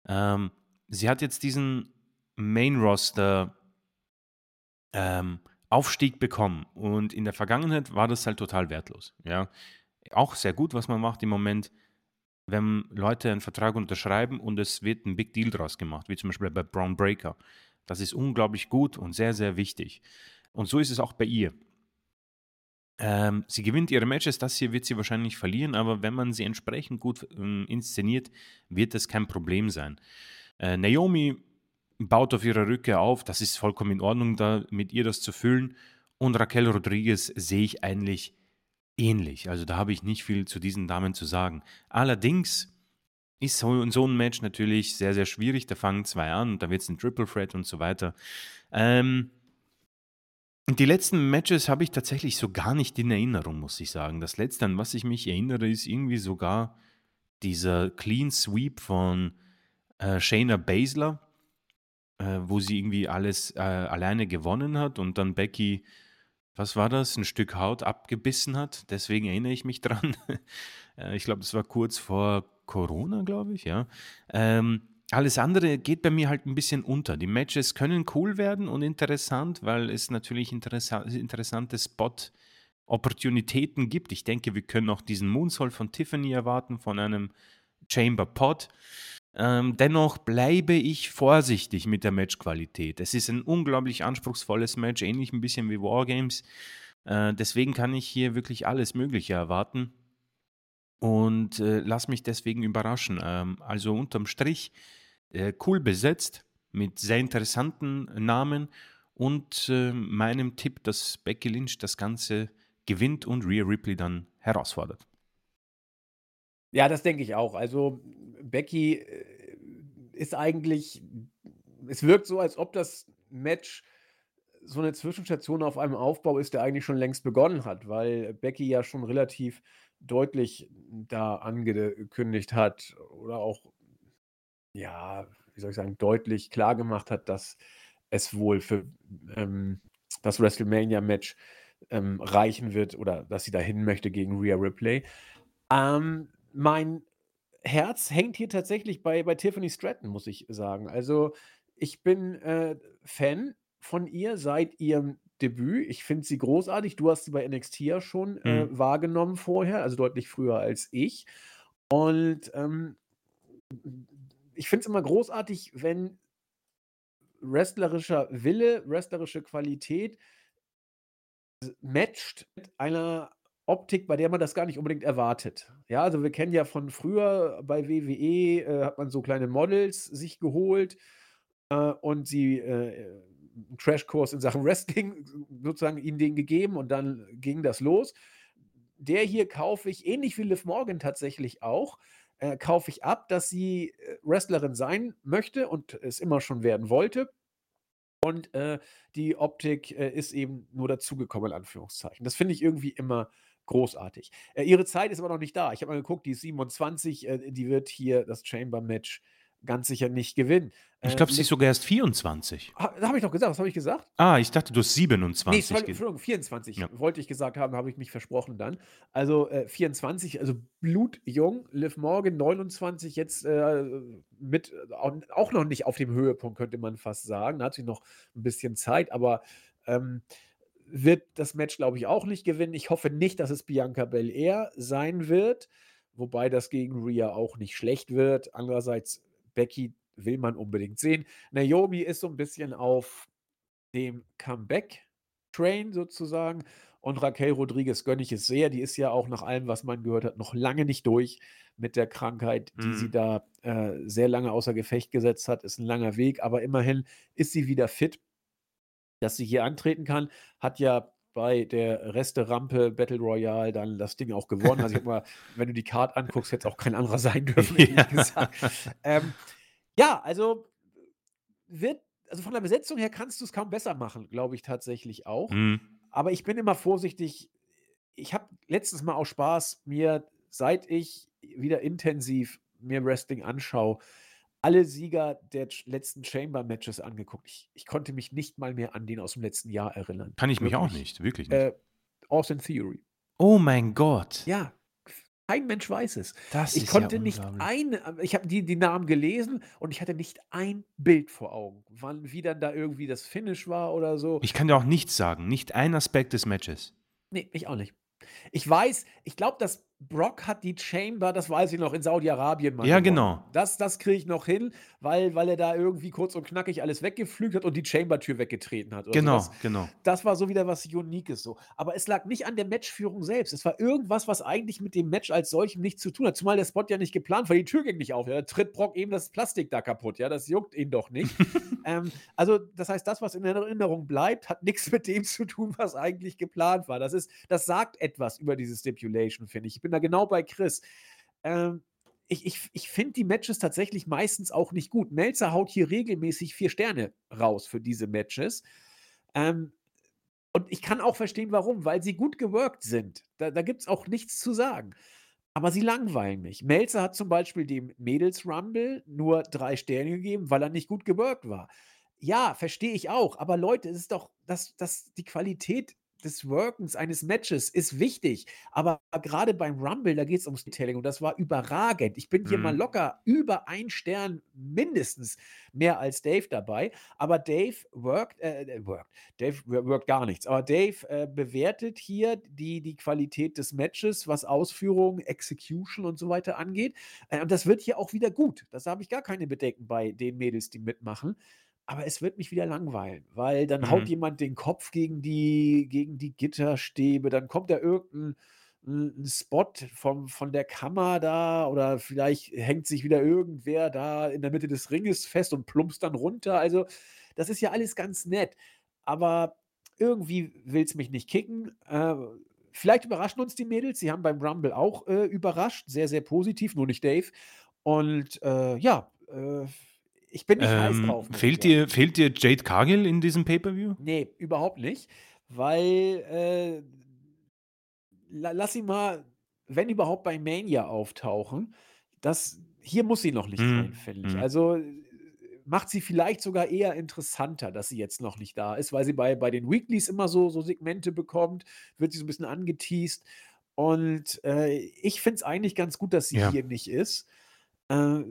Ähm, sie hat jetzt diesen Main-Roster ähm, Aufstieg bekommen und in der Vergangenheit war das halt total wertlos. Ja, auch sehr gut, was man macht im Moment, wenn Leute einen Vertrag unterschreiben und es wird ein Big Deal draus gemacht, wie zum Beispiel bei Brown Breaker. Das ist unglaublich gut und sehr, sehr wichtig. Und so ist es auch bei ihr. Ähm, sie gewinnt ihre Matches, das hier wird sie wahrscheinlich verlieren, aber wenn man sie entsprechend gut ähm, inszeniert, wird das kein Problem sein. Äh, Naomi baut auf ihrer Rückkehr auf, das ist vollkommen in Ordnung, da mit ihr das zu füllen. Und Raquel Rodriguez sehe ich eigentlich ähnlich. Also da habe ich nicht viel zu diesen Damen zu sagen. Allerdings ist so, so ein Match natürlich sehr, sehr schwierig. Da fangen zwei an und da wird es ein Triple Threat und so weiter. Ähm, die letzten Matches habe ich tatsächlich so gar nicht in Erinnerung, muss ich sagen. Das letzte, an was ich mich erinnere, ist irgendwie sogar dieser Clean Sweep von äh, Shayna Baszler, äh, wo sie irgendwie alles äh, alleine gewonnen hat und dann Becky, was war das, ein Stück Haut abgebissen hat. Deswegen erinnere ich mich dran. äh, ich glaube, das war kurz vor Corona, glaube ich, ja. Ähm, alles andere geht bei mir halt ein bisschen unter. Die Matches können cool werden und interessant, weil es natürlich interessa interessante Spot-Opportunitäten gibt. Ich denke, wir können auch diesen Moonsault von Tiffany erwarten, von einem Chamber Pod. Ähm, dennoch bleibe ich vorsichtig mit der Matchqualität. Es ist ein unglaublich anspruchsvolles Match, ähnlich ein bisschen wie Wargames. Äh, deswegen kann ich hier wirklich alles Mögliche erwarten und äh, lass mich deswegen überraschen. Ähm, also unterm Strich äh, cool besetzt mit sehr interessanten Namen und äh, meinem Tipp, dass Becky Lynch das Ganze gewinnt und Rhea Ripley dann herausfordert. Ja, das denke ich auch. Also Becky äh, ist eigentlich, es wirkt so, als ob das Match so eine Zwischenstation auf einem Aufbau ist, der eigentlich schon längst begonnen hat, weil Becky ja schon relativ deutlich da angekündigt hat oder auch, ja, wie soll ich sagen, deutlich klargemacht hat, dass es wohl für ähm, das WrestleMania-Match ähm, reichen wird oder dass sie dahin möchte gegen Rhea Ripley. Ähm, mein Herz hängt hier tatsächlich bei, bei Tiffany Stratton, muss ich sagen. Also ich bin äh, Fan von ihr seit ihrem Debüt. Ich finde sie großartig. Du hast sie bei NXT ja schon äh, mhm. wahrgenommen vorher, also deutlich früher als ich. Und ähm, ich finde es immer großartig, wenn wrestlerischer Wille, wrestlerische Qualität matcht mit einer Optik, bei der man das gar nicht unbedingt erwartet. Ja, also wir kennen ja von früher bei WWE, äh, hat man so kleine Models sich geholt äh, und sie äh, einen Crashkurs in Sachen Wrestling sozusagen ihnen den gegeben und dann ging das los. Der hier kaufe ich, ähnlich wie Liv Morgan tatsächlich auch, äh, kaufe ich ab, dass sie äh, Wrestlerin sein möchte und es immer schon werden wollte. Und äh, die Optik äh, ist eben nur dazugekommen, in Anführungszeichen. Das finde ich irgendwie immer großartig. Äh, ihre Zeit ist aber noch nicht da. Ich habe mal geguckt, die ist 27, äh, die wird hier das Chamber-Match ganz sicher nicht gewinnen. Ich glaube, sie ist Liv sogar erst 24. ha habe ich doch gesagt, was habe ich gesagt? Ah, ich dachte, du hast Ne, 27 sorry, ge Entschuldigung, 24 Ja. wollte ich gesagt haben, habe ich mich versprochen dann. Also, äh, 24, also blutjung. Liv Morgan 29, jetzt, äh, mit au auch noch nicht auf dem Höhepunkt, könnte man fast sagen. Da hat sie noch 'n bisschen Zeit, aber, ähm, wird das Match, glaube ich, auch nicht gewinnen. Ich hoffe nicht, dass es Bianca Belair sein wird, wobei das gegen Rhea auch nicht schlecht wird. Andererseits, Becky will man unbedingt sehen. Naomi ist so 'n bisschen auf dem Comeback-Train sozusagen und Raquel Rodriguez gönne ich es sehr. Die ist ja auch nach allem, was man gehört hat, noch lange nicht durch mit der Krankheit, die sie Mhm. da, äh, sehr lange außer Gefecht gesetzt hat. Ist 'n langer Weg, aber immerhin ist sie wieder fit dass sie hier antreten kann. Hat ja bei der Resterampe Battle Royale dann das Ding auch gewonnen. Also, ich mal wenn du die Card anguckst, hätte es auch kein anderer sein dürfen, ehrlich Ja. gesagt. Ähm, ja, also wird also, von der Besetzung her kannst du's kaum besser machen, glaube ich tatsächlich auch. Mhm. Aber ich bin immer vorsichtig. Ich habe letztens mal aus Spaß mir, seit ich wieder intensiv mir Wrestling anschaue, alle Sieger der letzten Chamber-Matches angeguckt. Ich ich konnte mich nicht mal mehr an den aus dem letzten Jahr erinnern. Kann ich mich auch Wirklich. nicht, wirklich nicht. Äh, Austin Theory. Oh mein Gott. Ja, kein Mensch weiß es. Das Ich ist ja konnte nicht unglaublich. ein ich habe die die Namen gelesen und ich hatte nicht ein Bild vor Augen, wann wie dann da irgendwie das Finish war oder so. Ich kann dir auch nichts sagen, nicht ein Aspekt des Matches. Ne, ich auch nicht. Ich weiß ich glaube, dass Brock hat die Chamber, das weiß ich noch, in Saudi-Arabien mal Ja, gewonnen. genau. Das das kriege ich noch hin, weil weil er da irgendwie kurz und knackig alles weggepflügt hat und die Chambertür weggetreten hat oder so. Genau, Das genau. das war so wieder was Uniques so. Aber es lag nicht an der Matchführung selbst. Es war irgendwas, was eigentlich mit dem Match als solchem nichts zu tun hat. Zumal der Spot ja nicht geplant war. Die Tür ging nicht auf. Ja, da tritt Brock eben das Plastik da kaputt. Ja, das juckt ihn doch nicht. Ähm, also, das heißt, das, was in Erinnerung bleibt, hat nix mit dem zu tun, was eigentlich geplant war. Das ist das sagt etwas über diese Stipulation, finde ich. Ich bin da genau bei Chris. Ähm, ich ich ich finde die Matches tatsächlich meistens auch nicht gut. Meltzer haut hier regelmäßig 4 Sterne raus für diese Matches. Ähm, und ich kann auch verstehen, warum, weil sie gut geworkt sind. Da da gibt's auch nichts zu sagen. Aber sie langweilen mich. Meltzer hat zum Beispiel dem Mädels-Rumble nur 3 Sterne gegeben, weil er nicht gut geworkt war. Ja, verstehe ich auch, aber Leute, es ist doch das das die Qualität des Workens eines Matches ist wichtig. Aber grade beim Rumble, da geht's ums Storytelling und das war überragend. Ich bin hier mal Mhm. locker über 1 Stern mindestens mehr als Dave dabei. Aber Dave workt äh, äh, workt Dave wo workt gar nichts. Aber Dave, äh, bewertet hier die die Qualität des Matches, was Ausführung, Execution und so weiter angeht. Äh, und das wird hier auch wieder gut. Das habe ich gar keine Bedenken bei den Mädels, die mitmachen. Aber es wird mich wieder langweilen, weil dann haut Mhm. jemand den Kopf gegen die gegen die Gitterstäbe, dann kommt da irgend 'n 'n 'n Spot vom von der Kammer da oder vielleicht hängt sich wieder irgendwer da in der Mitte des Ringes fest und plumpst dann runter. Also, das ist ja alles ganz nett, aber irgendwie will's mich nicht kicken. Äh, vielleicht überraschen uns die Mädels. Sie haben beim Rumble auch, äh, überrascht, sehr, sehr positiv, nur nicht Dave. Und, äh, ja, äh, ich bin nicht heiß Ähm, drauf, muss ich fehlt dir fehlt dir Jade Cargill in diesem Pay-per-View? Ne, überhaupt nicht, weil, äh la lass sie mal, wenn überhaupt, bei Mania auftauchen. Das hier muss sie noch nicht rein, Mhm, finde ich. mhm. Also, macht sie vielleicht sogar eher interessanter, dass sie jetzt noch nicht da ist, weil sie bei bei den Weeklies immer so so Segmente bekommt, wird sie so 'n bisschen angeteast. Und, äh, ich finde es eigentlich ganz gut, dass sie Ja. hier nicht ist. Äh,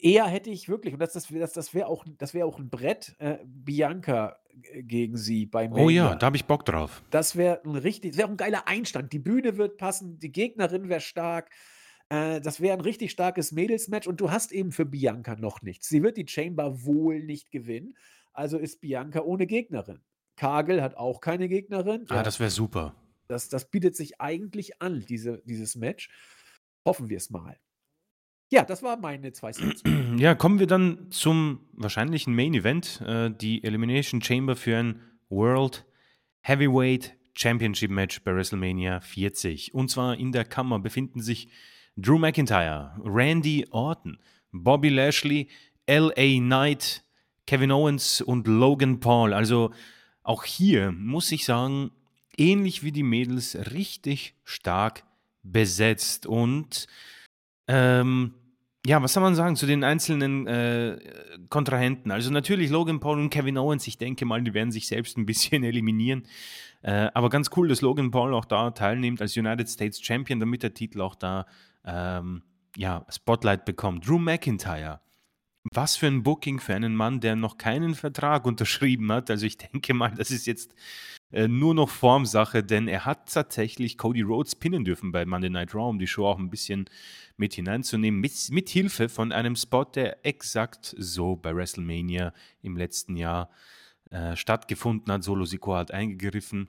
eher hätte ich wirklich und das das wär das wäre auch das wäre auch 'n Brett, äh, Bianca g gegen sie bei Oh ja, Mania. da habe ich Bock drauf. Das wäre 'n richtig wäre auch 'n geiler Einstand. Die Bühne wird passen, die Gegnerin wäre stark. Äh, das wäre 'n richtig starkes Mädelsmatch und du hast eben für Bianca noch nichts. Sie wird die Chamber wohl nicht gewinnen, also ist Bianca ohne Gegnerin. Cargill hat auch keine Gegnerin. Ah, Ja, das wäre super. das das bietet sich eigentlich an, diese dieses Match. Hoffen wir's mal. Ja, das waren meine 2 Cents. Ja, kommen wir dann zum wahrscheinlichen Main Event, äh, die Elimination Chamber für ein World Heavyweight Championship Match bei WrestleMania 40. Und zwar in der Kammer befinden sich Drew McIntyre, Randy Orton, Bobby Lashley, LA Knight, Kevin Owens und Logan Paul. Also auch hier muss ich sagen, ähnlich wie die Mädels, richtig stark besetzt. Und ähm, Ja, was soll man sagen zu den einzelnen äh, Kontrahenten? Also natürlich Logan Paul und Kevin Owens, ich denke mal, die werden sich selbst ein bisschen eliminieren. Äh, aber ganz cool, dass Logan Paul auch da teilnimmt als United States Champion, damit der Titel auch da ähm, ja, Spotlight bekommt. Drew McIntyre. Was für ein Booking für einen Mann, der noch keinen Vertrag unterschrieben hat. Also ich denke mal, das ist jetzt äh, nur noch Formsache, denn er hat tatsächlich Cody Rhodes pinnen dürfen bei Monday Night Raw, um die Show auch ein bisschen mit hineinzunehmen, mit, mit Hilfe von einem Spot, der exakt so bei WrestleMania im letzten Jahr äh, stattgefunden hat. Solo Sikoa hat eingegriffen.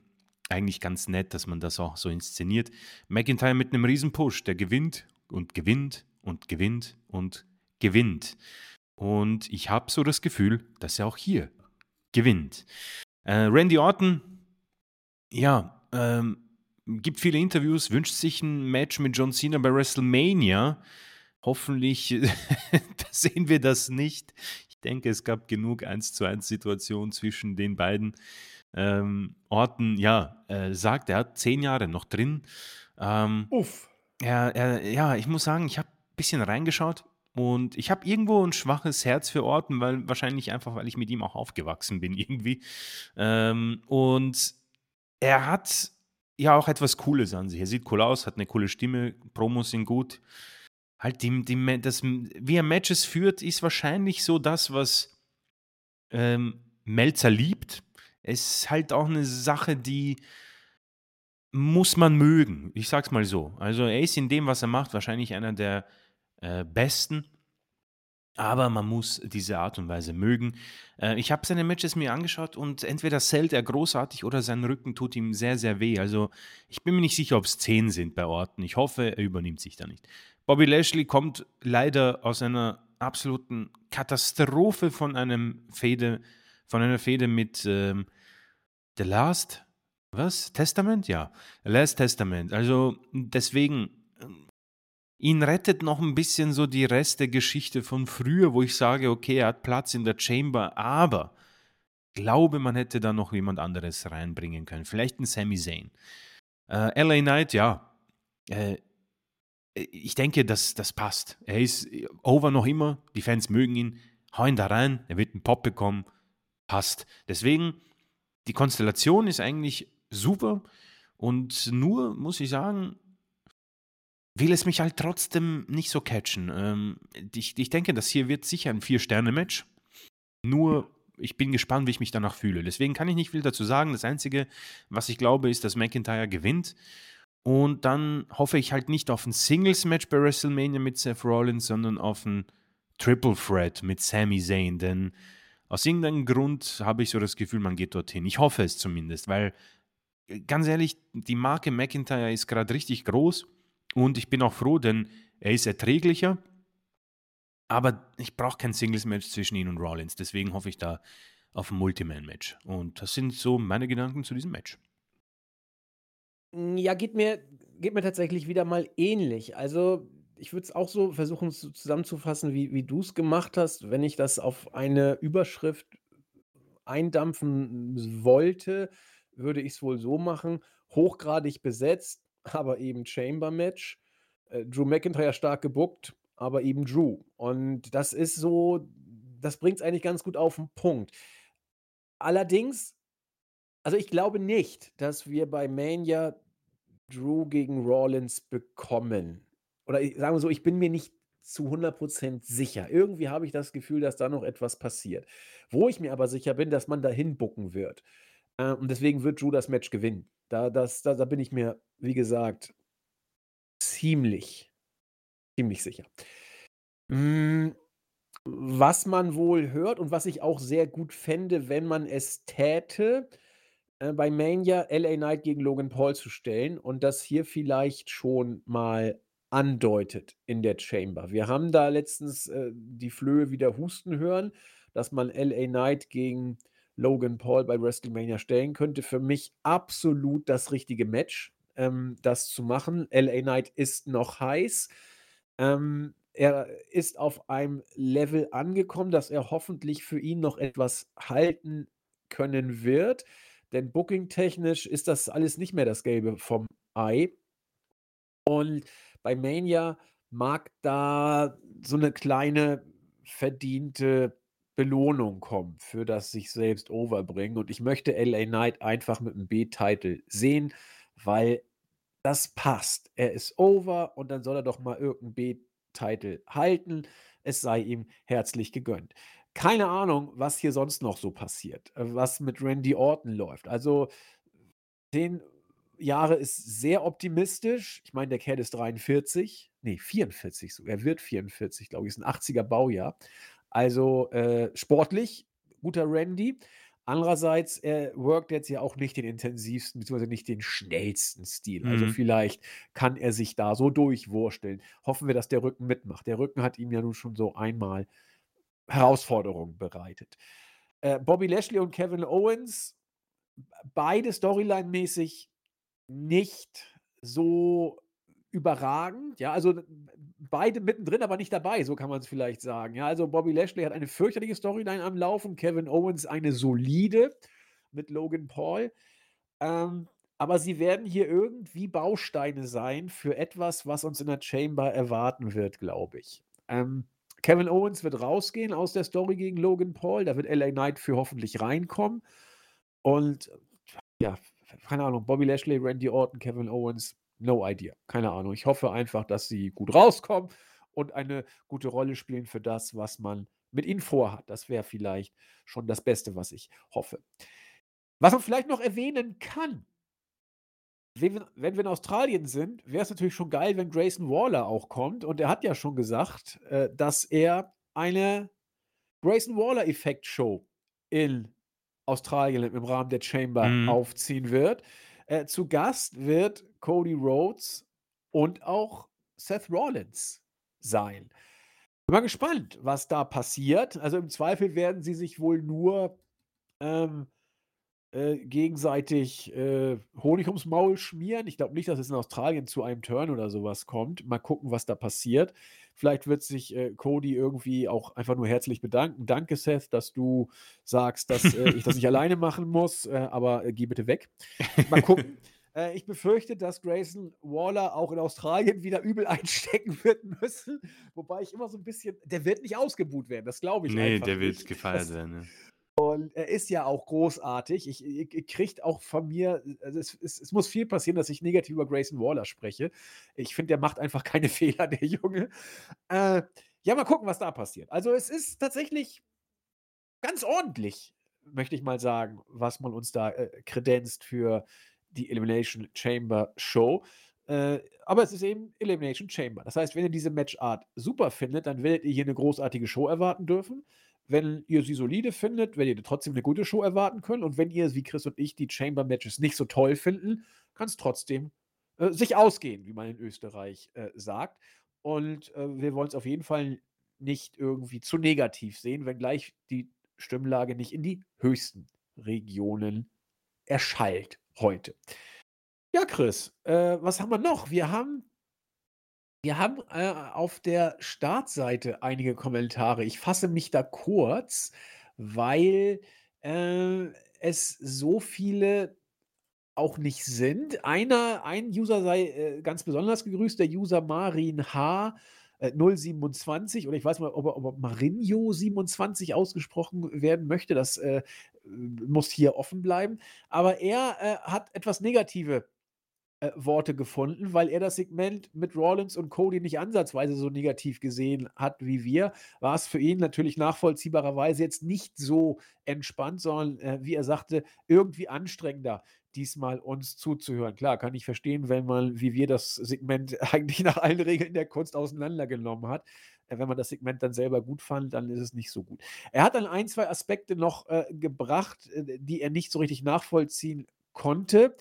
Eigentlich ganz nett, dass man das auch so inszeniert. McIntyre mit einem riesen Push, der gewinnt und gewinnt und gewinnt und gewinnt. Und ich habe so das Gefühl, dass er auch hier gewinnt. Äh, Randy Orton, ja, ähm, gibt viele Interviews, wünscht sich ein Match mit John Cena bei WrestleMania. Hoffentlich sehen wir das nicht. Ich denke, es gab genug 1 zu 1 Situationen zwischen den beiden. Ähm, Orton, ja, äh, sagt, er hat zehn Jahre noch drin. Ähm, Uff. Er, er, ja, ich muss sagen, ich habe ein bisschen reingeschaut. Und ich habe irgendwo ein schwaches Herz für Orton, weil wahrscheinlich einfach, weil ich mit ihm auch aufgewachsen bin irgendwie. Ähm, und er hat ja auch etwas Cooles an sich. Er sieht cool aus, hat eine coole Stimme, Promos sind gut. Halt, die, die, das, wie er Matches führt, ist wahrscheinlich so das, was ähm, Melzer liebt. Es ist halt auch eine Sache, die muss man mögen. Ich sag's mal so. Also er ist in dem, was er macht, wahrscheinlich einer der äh, besten. Aber man muss diese Art und Weise mögen. Äh, ich habe seine Matches mir angeschaut und entweder zählt er großartig oder sein Rücken tut ihm sehr, sehr weh. Also ich bin mir nicht sicher, ob es 10 sind bei Orten. Ich hoffe, er übernimmt sich da nicht. Bobby Lashley kommt leider aus einer absoluten Katastrophe von einem Fehde, von einer Fehde mit ähm, The Last, was? Testament? Ja, Last Testament. Also deswegen ihn rettet noch ein bisschen so die Reste-Geschichte von früher, wo ich sage, okay, er hat Platz in der Chamber, aber glaube, man hätte da noch jemand anderes reinbringen können. Vielleicht ein Sami Zayn. Äh, LA Knight, ja. Äh, ich denke, das, das passt. Er ist over noch immer, die Fans mögen ihn, hauen da rein, er wird einen Pop bekommen, passt. Deswegen, die Konstellation ist eigentlich super und nur, muss ich sagen, will es mich halt trotzdem nicht so catchen. Ähm, ich, ich denke, das hier wird sicher ein Vier-Sterne-Match. Nur, ich bin gespannt, wie ich mich danach fühle. Deswegen kann ich nicht viel dazu sagen. Das Einzige, was ich glaube, ist, dass McIntyre gewinnt. Und dann hoffe ich halt nicht auf ein Singles-Match bei WrestleMania mit Seth Rollins, sondern auf ein Triple Threat mit Sami Zayn. Denn aus irgendeinem Grund habe ich so das Gefühl, man geht dorthin. Ich hoffe es zumindest, weil ganz ehrlich, die Marke McIntyre ist gerade richtig groß. Und ich bin auch froh, denn er ist erträglicher. Aber ich brauche kein Singles-Match zwischen ihn und Rollins. Deswegen hoffe ich da auf ein Multiman-Match. Und das sind so meine Gedanken zu diesem Match. Ja, geht mir, geht mir tatsächlich wieder mal ähnlich. Also, ich würde es auch so versuchen zusammenzufassen, wie, wie du es gemacht hast. Wenn ich das auf eine Überschrift eindampfen wollte, würde ich es wohl so machen: hochgradig besetzt, aber eben Chamber-Match. Äh, Drew McIntyre stark gebuckt, aber eben Drew. Und das ist so, das bringt es eigentlich ganz gut auf den Punkt. Allerdings, also ich glaube nicht, dass wir bei Mania Drew gegen Rollins bekommen. Oder ich, sagen wir so, ich bin mir nicht zu 100% sicher. Irgendwie habe ich das Gefühl, dass da noch etwas passiert. Wo ich mir aber sicher bin, dass man dahin bucken wird. Äh, und deswegen wird Drew das Match gewinnen. Da, das, da, da bin ich mir, wie gesagt, ziemlich, ziemlich sicher. Hm, was man wohl hört und was ich auch sehr gut fände, wenn man es täte, äh, bei Mania LA Knight gegen Logan Paul zu stellen und das hier vielleicht schon mal andeutet in der Chamber. Wir haben da letztens äh, die Flöhe wieder husten hören, dass man LA Knight gegen Logan Paul bei WrestleMania stellen könnte. Für mich absolut das richtige Match, ähm, das zu machen. LA Knight ist noch heiß. Ähm, er ist auf einem Level angekommen, dass er hoffentlich für ihn noch etwas halten können wird. Denn booking-technisch ist das alles nicht mehr das Gelbe vom Ei. Und bei Mania mag da so 'ne kleine verdiente Belohnung kommen für das sich selbst overbringen und ich möchte LA Knight einfach mit 'm B-Title sehen, weil das passt. Er ist over und dann soll er doch mal irgend 'n B-Title halten. Es sei ihm herzlich gegönnt. Keine Ahnung, was hier sonst noch so passiert, äh, was mit Randy Orton läuft. Also, 10 Jahre ist sehr optimistisch. Ich meine, der Kerl ist 43, ne, 44 sogar. Er wird 44, glaube ich, ist 'n 80er Baujahr. Also, äh, sportlich, guter Randy. Andererseits, er workt jetzt ja auch nicht den intensivsten beziehungsweise nicht den schnellsten Stil. Also, Mhm. vielleicht kann er sich da so durchwursteln. Hoffen wir, dass der Rücken mitmacht. Der Rücken hat ihm ja nun schon so einmal Herausforderungen bereitet. Äh, Bobby Lashley und Kevin Owens, beide storyline-mäßig nicht so überragend, ja, also, b beide mittendrin, aber nicht dabei, so kann man's vielleicht sagen, ja. Also, Bobby Lashley hat eine fürchterliche Storyline am Laufen, Kevin Owens eine solide mit Logan Paul. Ähm, aber sie werden hier irgendwie Bausteine sein für etwas, was uns in der Chamber erwarten wird, glaube ich. Ähm, Kevin Owens wird rausgehen aus der Story gegen Logan Paul, da wird LA Knight für hoffentlich reinkommen und ja, keine Ahnung, Bobby Lashley, Randy Orton, Kevin Owens, no idea. Keine Ahnung. Ich hoffe einfach, dass sie gut rauskommen und eine gute Rolle spielen für das, was man mit ihnen vorhat. Das wäre vielleicht schon das Beste, was ich hoffe. Was man vielleicht noch erwähnen kann wenn wir wenn wir in Australien sind, wär's natürlich schon geil, wenn Grayson Waller auch kommt und er hat ja schon gesagt, äh, dass er eine Grayson-Waller-Effekt-Show in Australien im Rahmen der Chamber Mhm. aufziehen wird. Äh, zu Gast wird Cody Rhodes und auch Seth Rollins sein. Bin mal gespannt, was da passiert. Also, im Zweifel werden sie sich wohl nur, ähm, äh, gegenseitig, äh, Honig ums Maul schmieren. Ich glaube nicht, dass es in Australien zu einem Turn oder so was kommt. Mal gucken, was da passiert. Vielleicht wird sich, äh, Cody irgendwie auch einfach nur herzlich bedanken: „Danke, Seth, dass du sagst, dass, äh, ich das nicht alleine machen muss, äh, aber, äh, geh bitte weg.“ Mal gucken. Äh, ich befürchte, dass Grayson Waller auch in Australien wieder übel einstecken wird müssen, wobei ich immer so 'n bisschen der wird nicht ausgebuht werden, das glaube ich Ne, einfach der wird nicht. gefeiert Das werden, ja. Und er ist ja auch großartig. Ich i i kriegt auch von mir also, es es es muss viel passieren, dass ich negativ über Grayson Waller spreche. Ich finde, der macht einfach keine Fehler, der Junge. Äh, ja, mal gucken, was da passiert. Also, es ist tatsächlich ganz ordentlich, möchte ich mal sagen, was man uns da, äh, kredenzt für die Elimination Chamber Show. Äh, aber es ist eben Elimination Chamber. Das heißt, wenn ihr diese Matchart super findet, dann werdet ihr hier 'ne großartige Show erwarten dürfen. Wenn ihr sie solide findet, werdet ihr trotzdem 'ne gute Show erwarten können und wenn ihr, wie Chris und ich, die Chamber-Matches nicht so toll finden, kann's trotzdem, äh, sich ausgehen, wie man in Österreich, äh, sagt. Und, äh, wir wollen's auf jeden Fall nicht irgendwie zu negativ sehen, wenngleich die Stimmlage nicht in die höchsten Regionen erschallt heute. Ja, Chris, äh, was haben wir noch? Wir haben wir haben, äh, auf der Startseite einige Kommentare. Ich fasse mich da kurz, weil, äh, es so viele auch nicht sind. Einer ein User sei, äh, ganz besonders gegrüßt, der User Marin H, äh, 027 oder ich weiß mal, ob ob Marinho 27 ausgesprochen werden möchte. Das, äh, muss hier offen bleiben. Aber er, äh, hat etwas negative, äh, Worte gefunden, weil er das Segment mit Rollins und Cody nicht ansatzweise so negativ gesehen hat wie wir, war's für ihn natürlich nachvollziehbarerweise jetzt nicht so entspannt, sondern, äh, wie er sagte, irgendwie anstrengender, diesmal uns zuzuhören. Klar, kann ich verstehen, wenn man, wie wir, das Segment eigentlich nach allen Regeln der Kunst auseinandergenommen hat. Äh, wenn man das Segment dann selber gut fand, dann ist es nicht so gut. Er hat dann 1, 2 Aspekte noch, äh, gebracht, äh, die er nicht so richtig nachvollziehen konnte.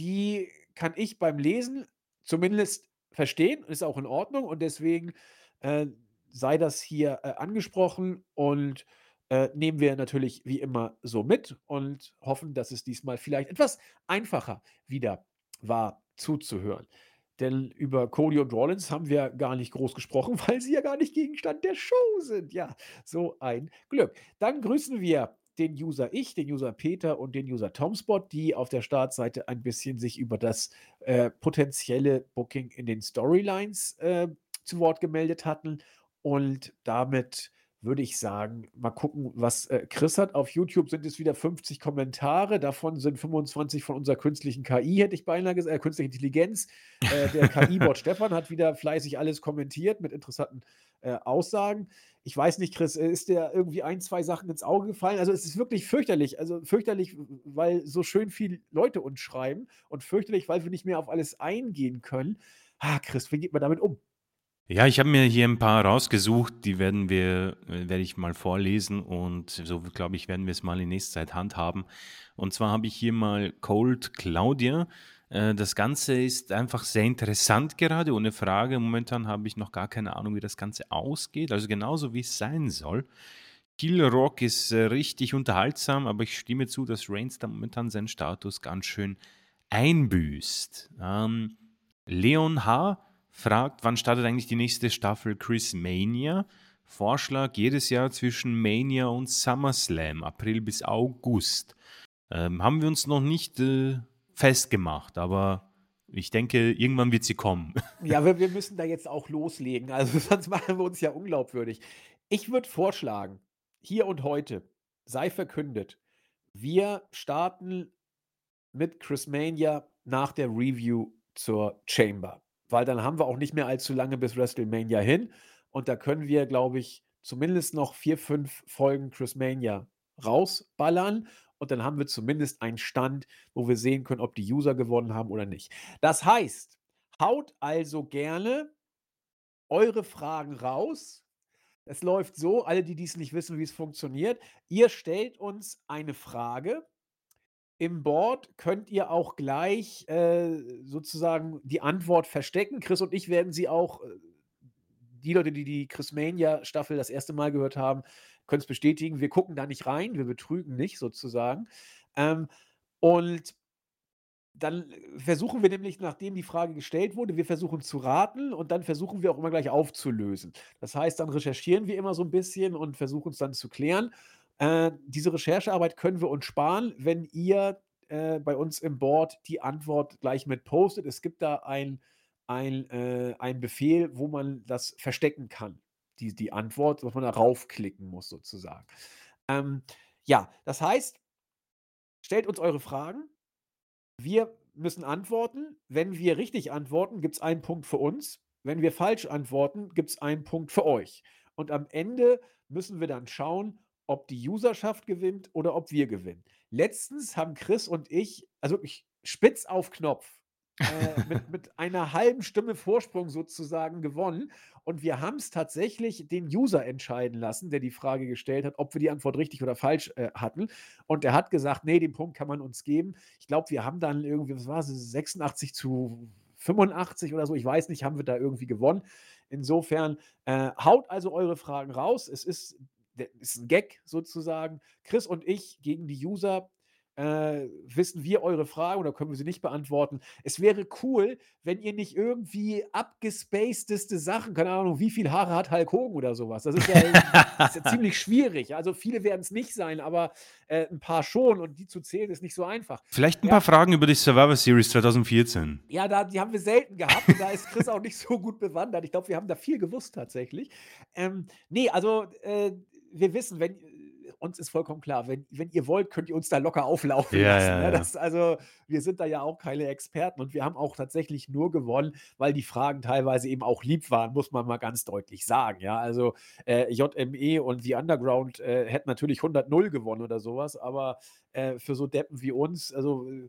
Die kann ich beim Lesen zumindest verstehen, ist auch in Ordnung und deswegen, äh, sei das hier, äh, angesprochen und, äh, nehmen wir natürlich wie immer so mit und hoffen, dass es diesmal vielleicht etwas einfacher wieder war zuzuhören. Denn über Cody und Rollins haben wir gar nicht groß gesprochen, weil sie ja gar nicht Gegenstand der Show sind. Ja, so ein Glück. Dann grüßen wir den User ich, den User Peter und den User Tomspot, die auf der Startseite ein bisschen sich über das äh, potenzielle Booking in den Storylines äh, zu Wort gemeldet hatten. Und damit würde ich sagen, mal gucken, was äh, Chris hat. Auf YouTube sind es wieder 50 Kommentare. Davon sind 25 von unserer künstlichen KI, hätte ich beinahe gesagt, äh, künstliche Intelligenz. Äh, der KI-Bot Stefan hat wieder fleißig alles kommentiert mit interessanten äh, Aussagen. Ich weiß nicht, Chris, äh, ist dir irgendwie ein, zwei Sachen ins Auge gefallen? Also es ist wirklich fürchterlich. Also fürchterlich, weil so schön viele Leute uns schreiben und fürchterlich, weil wir nicht mehr auf alles eingehen können. Ah, Chris, wie geht man damit um? Ja, ich habe mir hier ein paar rausgesucht, die werden wir, äh, werde ich mal vorlesen und so glaube ich, werden wir es mal in nächster Zeit handhaben. Und zwar habe ich hier mal Cold Claudia. Äh, das Ganze ist einfach sehr interessant gerade, ohne Frage. Momentan habe ich noch gar keine Ahnung, wie das Ganze ausgeht, also genauso wie es sein soll. Kill Rock ist äh, richtig unterhaltsam, aber ich stimme zu, dass Reigns da momentan seinen Status ganz schön einbüßt. Ähm, Leon H fragt, wann startet eigentlich die nächste Staffel Chris Mania? Vorschlag jedes Jahr zwischen Mania und SummerSlam, April bis August. Ähm, haben wir uns noch nicht äh, festgemacht, aber ich denke, irgendwann wird sie kommen. Ja, wir, wir müssen da jetzt auch loslegen, also sonst machen wir uns ja unglaubwürdig. Ich würde vorschlagen, hier und heute sei verkündet, wir starten mit Chris Mania nach der Review zur Chamber weil dann haben wir auch nicht mehr allzu lange bis WrestleMania hin. Und da können wir, glaube ich, zumindest noch vier, fünf Folgen Chris Mania rausballern. Und dann haben wir zumindest einen Stand, wo wir sehen können, ob die User gewonnen haben oder nicht. Das heißt, haut also gerne eure Fragen raus. Es läuft so, alle, die dies nicht wissen, wie es funktioniert, ihr stellt uns eine Frage im Board könnt ihr auch gleich äh, sozusagen die Antwort verstecken. Chris und ich werden sie auch, äh, die Leute, die die Chris Mania Staffel das erste Mal gehört haben, können es bestätigen. Wir gucken da nicht rein, wir betrügen nicht sozusagen. Ähm, und dann versuchen wir nämlich, nachdem die Frage gestellt wurde, wir versuchen zu raten und dann versuchen wir auch immer gleich aufzulösen. Das heißt, dann recherchieren wir immer so ein bisschen und versuchen es dann zu klären. Äh, diese Recherchearbeit können wir uns sparen, wenn ihr äh, bei uns im Board die Antwort gleich mit postet. Es gibt da ein, ein, äh, ein Befehl, wo man das verstecken kann, die, die Antwort, dass man da raufklicken muss sozusagen. Ähm, ja, das heißt, stellt uns eure Fragen. Wir müssen antworten. Wenn wir richtig antworten, gibt es einen Punkt für uns. Wenn wir falsch antworten, gibt es einen Punkt für euch. Und am Ende müssen wir dann schauen, ob die Userschaft gewinnt oder ob wir gewinnen. Letztens haben Chris und ich, also ich spitz auf Knopf, äh, mit, mit einer halben Stimme Vorsprung sozusagen gewonnen. Und wir haben es tatsächlich den User entscheiden lassen, der die Frage gestellt hat, ob wir die Antwort richtig oder falsch äh, hatten. Und er hat gesagt, nee, den Punkt kann man uns geben. Ich glaube, wir haben dann irgendwie, was war es, 86 zu 85 oder so, ich weiß nicht, haben wir da irgendwie gewonnen. Insofern äh, haut also eure Fragen raus. Es ist ist ein Gag sozusagen. Chris und ich gegen die User. Äh, wissen wir eure Fragen oder können wir sie nicht beantworten? Es wäre cool, wenn ihr nicht irgendwie abgespacedeste Sachen, keine Ahnung, wie viel Haare hat Hulk Hogan oder sowas. Das ist ja, ist ja ziemlich schwierig. Also viele werden es nicht sein, aber äh, ein paar schon und die zu zählen ist nicht so einfach. Vielleicht ein ja. paar Fragen über die Survivor Series 2014. Ja, da, die haben wir selten gehabt und da ist Chris auch nicht so gut bewandert. Ich glaube, wir haben da viel gewusst tatsächlich. Ähm, nee, also äh, wir wissen, wenn uns ist vollkommen klar, wenn, wenn ihr wollt, könnt ihr uns da locker auflaufen ja, lassen. Ja, ne? ja. Das, also, wir sind da ja auch keine Experten und wir haben auch tatsächlich nur gewonnen, weil die Fragen teilweise eben auch lieb waren, muss man mal ganz deutlich sagen. Ja, also äh, JME und The Underground äh, hätten natürlich 100-0 gewonnen oder sowas, aber äh, für so Deppen wie uns, also äh,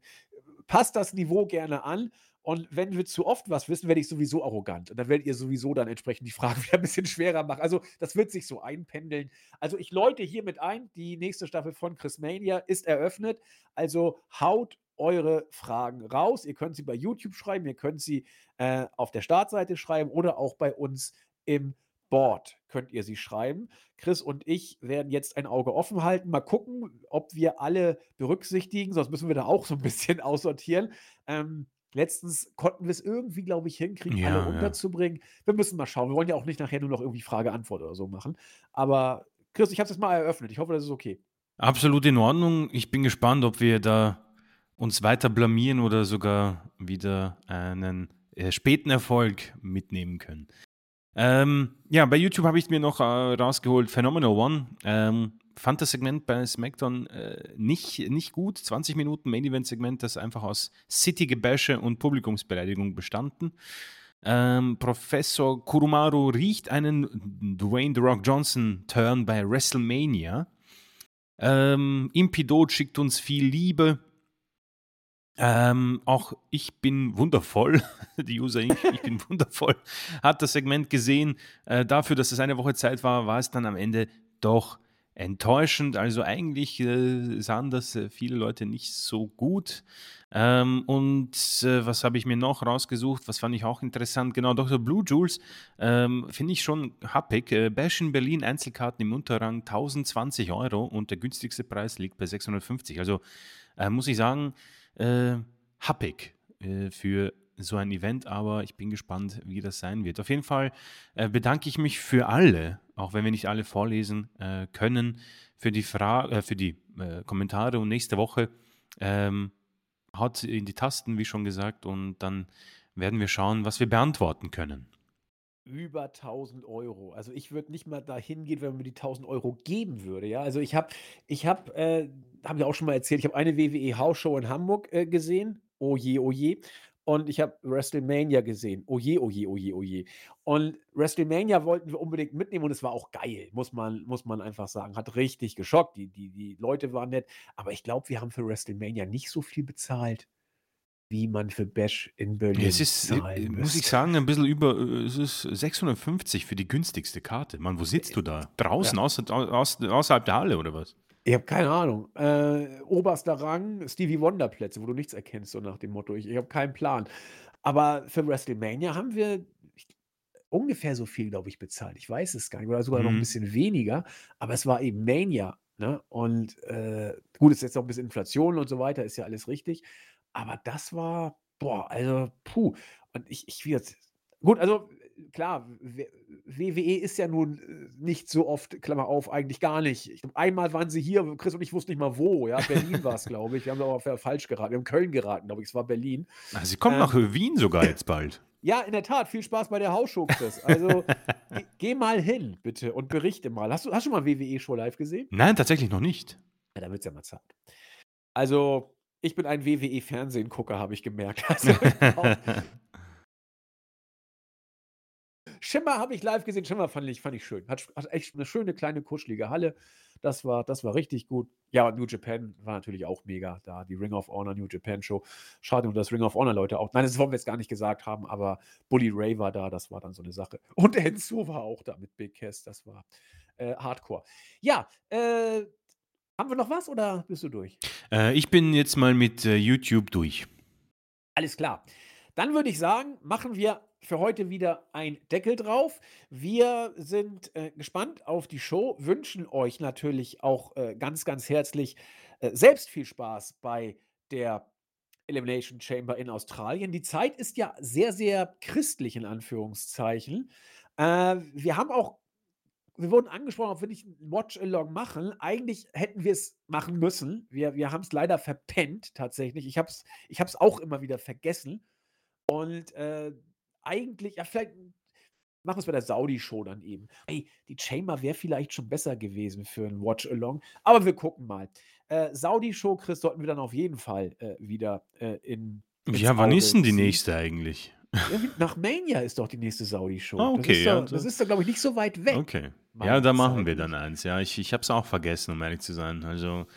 passt das Niveau gerne an. Und wenn wir zu oft was wissen, werde ich sowieso arrogant. Und dann werdet ihr sowieso dann entsprechend die Fragen wieder ein bisschen schwerer machen. Also, das wird sich so einpendeln. Also, ich läute hiermit ein, die nächste Staffel von Chris Mania ist eröffnet. Also, haut eure Fragen raus. Ihr könnt sie bei YouTube schreiben, ihr könnt sie äh, auf der Startseite schreiben oder auch bei uns im Board könnt ihr sie schreiben. Chris und ich werden jetzt ein Auge offen halten. Mal gucken, ob wir alle berücksichtigen, sonst müssen wir da auch so ein bisschen aussortieren. Ähm, Letztens konnten wir es irgendwie, glaube ich, hinkriegen, alle Ja, ja. unterzubringen. Wir müssen mal schauen. Wir wollen ja auch nicht nachher nur noch irgendwie Frage-Antwort oder so machen. Aber Chris, ich habe es jetzt mal eröffnet. Ich hoffe, das ist okay. Absolut in Ordnung. Ich bin gespannt, ob wir da uns weiter blamieren oder sogar wieder einen äh, späten Erfolg mitnehmen können. Ähm, ja, bei YouTube habe ich mir noch äh, rausgeholt Phenomenal One. Ähm, fand das Segment bei SmackDown äh, nicht, nicht gut. 20 Minuten Main Event Segment, das einfach aus City-Gebäsche und Publikumsbeleidigung bestanden. Ähm, Professor Kurumaru riecht einen Dwayne The Rock Johnson Turn bei WrestleMania. Ähm, Impidot schickt uns viel Liebe. Ähm, auch ich bin wundervoll, die User ich, ich bin wundervoll, hat das Segment gesehen. Äh, dafür, dass es eine Woche Zeit war, war es dann am Ende doch enttäuschend. Also eigentlich äh, sahen das äh, viele Leute nicht so gut. Ähm, und äh, was habe ich mir noch rausgesucht? Was fand ich auch interessant? Genau, Dr. Blue Jules ähm, finde ich schon happig. Äh, Bash in Berlin, Einzelkarten im Unterrang 1020 Euro und der günstigste Preis liegt bei 650. Also äh, muss ich sagen, äh, happig äh, für so ein Event, aber ich bin gespannt, wie das sein wird. Auf jeden Fall äh, bedanke ich mich für alle, auch wenn wir nicht alle vorlesen äh, können, für die, Fra äh, für die äh, Kommentare und nächste Woche ähm, haut in die Tasten, wie schon gesagt, und dann werden wir schauen, was wir beantworten können. Über 1000 Euro. Also ich würde nicht mal dahin gehen, wenn man mir die 1000 Euro geben würde. Ja, also ich habe, ich habe, äh, habe ich auch schon mal erzählt, ich habe eine WWE House Show in Hamburg äh, gesehen. Oh je, oh je. Und ich habe WrestleMania gesehen. Oh je, oh je, oh je, oh je. Und WrestleMania wollten wir unbedingt mitnehmen und es war auch geil, muss man, muss man einfach sagen. Hat richtig geschockt. Die, die, die Leute waren nett. Aber ich glaube, wir haben für WrestleMania nicht so viel bezahlt, wie man für Bash in Berlin Es ist, äh, muss ich sagen, ein bisschen über, äh, es ist 650 für die günstigste Karte. Mann, wo sitzt du da? Draußen, ja. außer, außer, außerhalb der Halle oder was? Ich habe keine Ahnung. Äh, oberster Rang, Stevie Wonder Plätze, wo du nichts erkennst, so nach dem Motto. Ich, ich habe keinen Plan. Aber für WrestleMania haben wir ungefähr so viel, glaube ich, bezahlt. Ich weiß es gar nicht. Oder sogar noch ein mhm. bisschen weniger. Aber es war eben Mania. Ne? Und äh, gut, es ist jetzt noch ein bisschen Inflation und so weiter, ist ja alles richtig. Aber das war, boah, also, puh. Und ich, ich jetzt. Gut, also klar, WWE ist ja nun äh, nicht so oft, Klammer auf, eigentlich gar nicht. Ich glaube, einmal waren sie hier, Chris und ich wussten nicht mal wo, ja. Berlin war es, glaube ich. Wir haben aber falsch geraten. Wir haben Köln geraten, glaube ich. Es war Berlin. Ach, sie kommen ähm, nach Wien sogar jetzt bald. Ja, in der Tat. Viel Spaß bei der Hausshow, Chris. Also, geh, geh, mal hin, bitte, und berichte mal. Hast du, hast du mal WWE-Show live gesehen? Nein, tatsächlich noch nicht. Ja, da wird es ja mal Zeit. Also, ich bin ein WWE-Fernsehen-Gucker, habe ich gemerkt. Also, Schimmer habe ich live gesehen. Schimmer fand ich, fand ich schön. Hat, hat echt eine schöne, kleine, kuschelige Halle. Das war, das war richtig gut. Ja, und New Japan war natürlich auch mega da. Die Ring of Honor New Japan Show. Schade, nur dass Ring of Honor Leute auch. Nein, das wollen wir jetzt gar nicht gesagt haben, aber Bully Ray war da. Das war dann so eine Sache. Und Enzo war auch da mit Big Cass. Das war äh, Hardcore. Ja, äh, haben wir noch was oder bist du durch? Äh, ich bin jetzt mal mit äh, YouTube durch. Alles klar. Dann würde ich sagen, machen wir für heute wieder ein Deckel drauf. Wir sind äh, gespannt auf die Show, wünschen euch natürlich auch äh, ganz, ganz herzlich äh, selbst viel Spaß bei der Elimination Chamber in Australien. Die Zeit ist ja sehr, sehr christlich in Anführungszeichen. Äh, wir haben auch, wir wurden angesprochen, ob wir nicht ein Watch-Along machen. Eigentlich hätten wir es machen müssen. Wir, wir haben es leider verpennt, tatsächlich. Ich habe es ich auch immer wieder vergessen. Und äh, eigentlich, ja, vielleicht machen wir es bei der Saudi-Show dann eben. Ey, die Chamber wäre vielleicht schon besser gewesen für ein Watch-Along, aber wir gucken mal. Äh, Saudi-Show, Chris, sollten wir dann auf jeden Fall äh, wieder äh, in. Ja, wann ist denn die nächste eigentlich? Nach Mania ist doch die nächste Saudi-Show. Ah, okay, das ist, ja, da, glaube ich, nicht so weit weg. Okay. Ja, da machen wir dann eins. Ja, ich, ich habe es auch vergessen, um ehrlich zu sein. Also,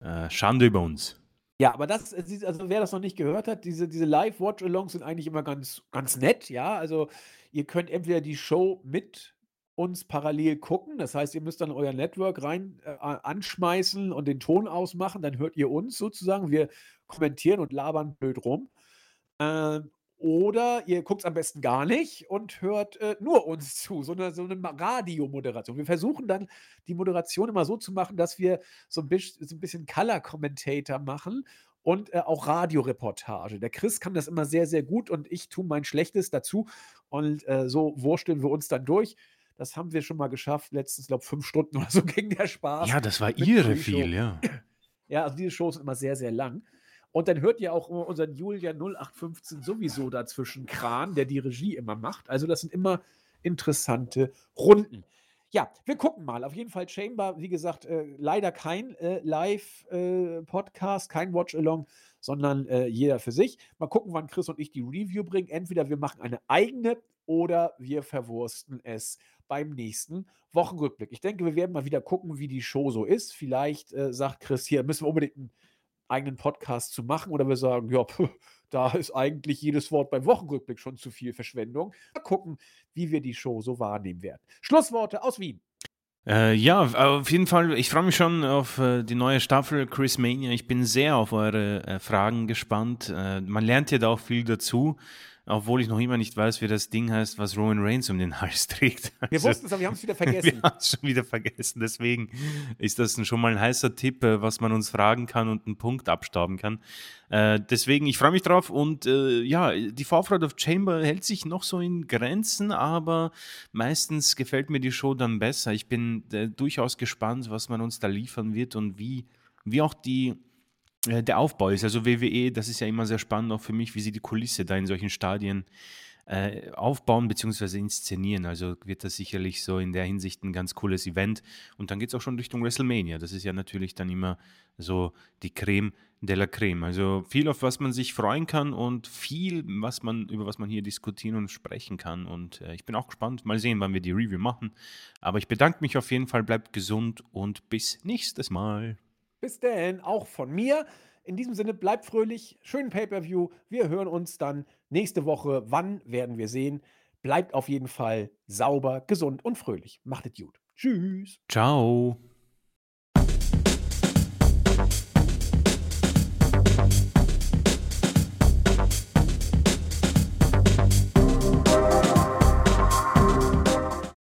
äh, Schande über uns. Ja, aber das, äh, also wer das noch nicht gehört hat, diese, diese Live-Watch-Alongs sind eigentlich immer ganz, ganz nett, ja. Also ihr könnt entweder die Show mit uns parallel gucken, das heißt, ihr müsst dann euer Network rein äh, anschmeißen und den Ton ausmachen, dann hört ihr uns sozusagen. Wir kommentieren und labern blöd rum. Ähm, oder ihr guckt es am besten gar nicht und hört äh, nur uns zu, so eine, so eine Radiomoderation. Wir versuchen dann die Moderation immer so zu machen, dass wir so ein bisschen, so ein bisschen Color-Commentator machen und äh, auch Radioreportage. Der Chris kann das immer sehr, sehr gut und ich tue mein Schlechtes dazu und äh, so wursteln wir uns dann durch. Das haben wir schon mal geschafft. Letztens, glaube ich, fünf Stunden oder so ging der Spaß. Ja, das war Pre-Show. viel, ja. Ja, also diese Shows sind immer sehr, sehr lang. Und dann hört ihr auch immer unseren Julian 0815 sowieso dazwischen Kran, der die Regie immer macht. Also das sind immer interessante Runden. Ja, wir gucken mal. Auf jeden Fall Chamber, wie gesagt, äh, leider kein äh, Live-Podcast, kein Watch-Along, sondern äh, jeder für sich. Mal gucken, wann Chris und ich die Review bringen. Entweder wir machen eine eigene oder wir verwursten es beim nächsten Wochenrückblick. Ich denke, wir werden mal wieder gucken, wie die Show so ist. Vielleicht äh, sagt Chris, hier müssen wir unbedingt einen eigenen Podcast zu machen oder wir sagen, ja, pf, da ist eigentlich jedes Wort beim Wochenrückblick schon zu viel Verschwendung. Mal gucken, wie wir die Show so wahrnehmen werden. Schlussworte aus Wien. Äh, ja, auf jeden Fall. Ich freue mich schon auf äh, die neue Staffel Chris Mania. Ich bin sehr auf eure äh, Fragen gespannt. Äh, man lernt ja da auch viel dazu, obwohl ich noch immer nicht weiß, wie das Ding heißt, was Roman Reigns um den Hals trägt. Wir Also, wussten es, aber wir haben es wieder wir vergessen. haben es schon wieder vergessen. Deswegen ist das schon mal ein heißer Tipp, äh, was man uns fragen kann und einen Punkt abstauben kann. Äh, deswegen, ich freue mich drauf und äh, ja, die Vorfreude auf Chamber hält sich noch so in Grenzen, aber meistens gefällt mir die Show dann besser. Ich bin äh, durchaus gespannt, was man uns da liefern wird und wie, wie auch die, der Aufbau ist. Also WWE, das ist ja immer sehr spannend auch für mich, wie sie die Kulisse da in solchen Stadien äh, aufbauen bzw. inszenieren. Also wird das sicherlich so in der Hinsicht ein ganz cooles Event. Und dann geht es auch schon Richtung WrestleMania. Das ist ja natürlich dann immer so die Creme de la Creme. Also viel, auf was man sich freuen kann und viel, was man, über was man hier diskutieren und sprechen kann. Und äh, ich bin auch gespannt. Mal sehen, wann wir die Review machen. Aber ich bedanke mich auf jeden Fall, bleibt gesund und bis nächstes Mal. Bis denn, auch von mir. In diesem Sinne, bleibt fröhlich, schönen Pay-Per-View. Wir hören uns dann nächste Woche. Wann werden wir sehen? Bleibt auf jeden Fall sauber, gesund und fröhlich. Macht es gut. Tschüss. Ciao.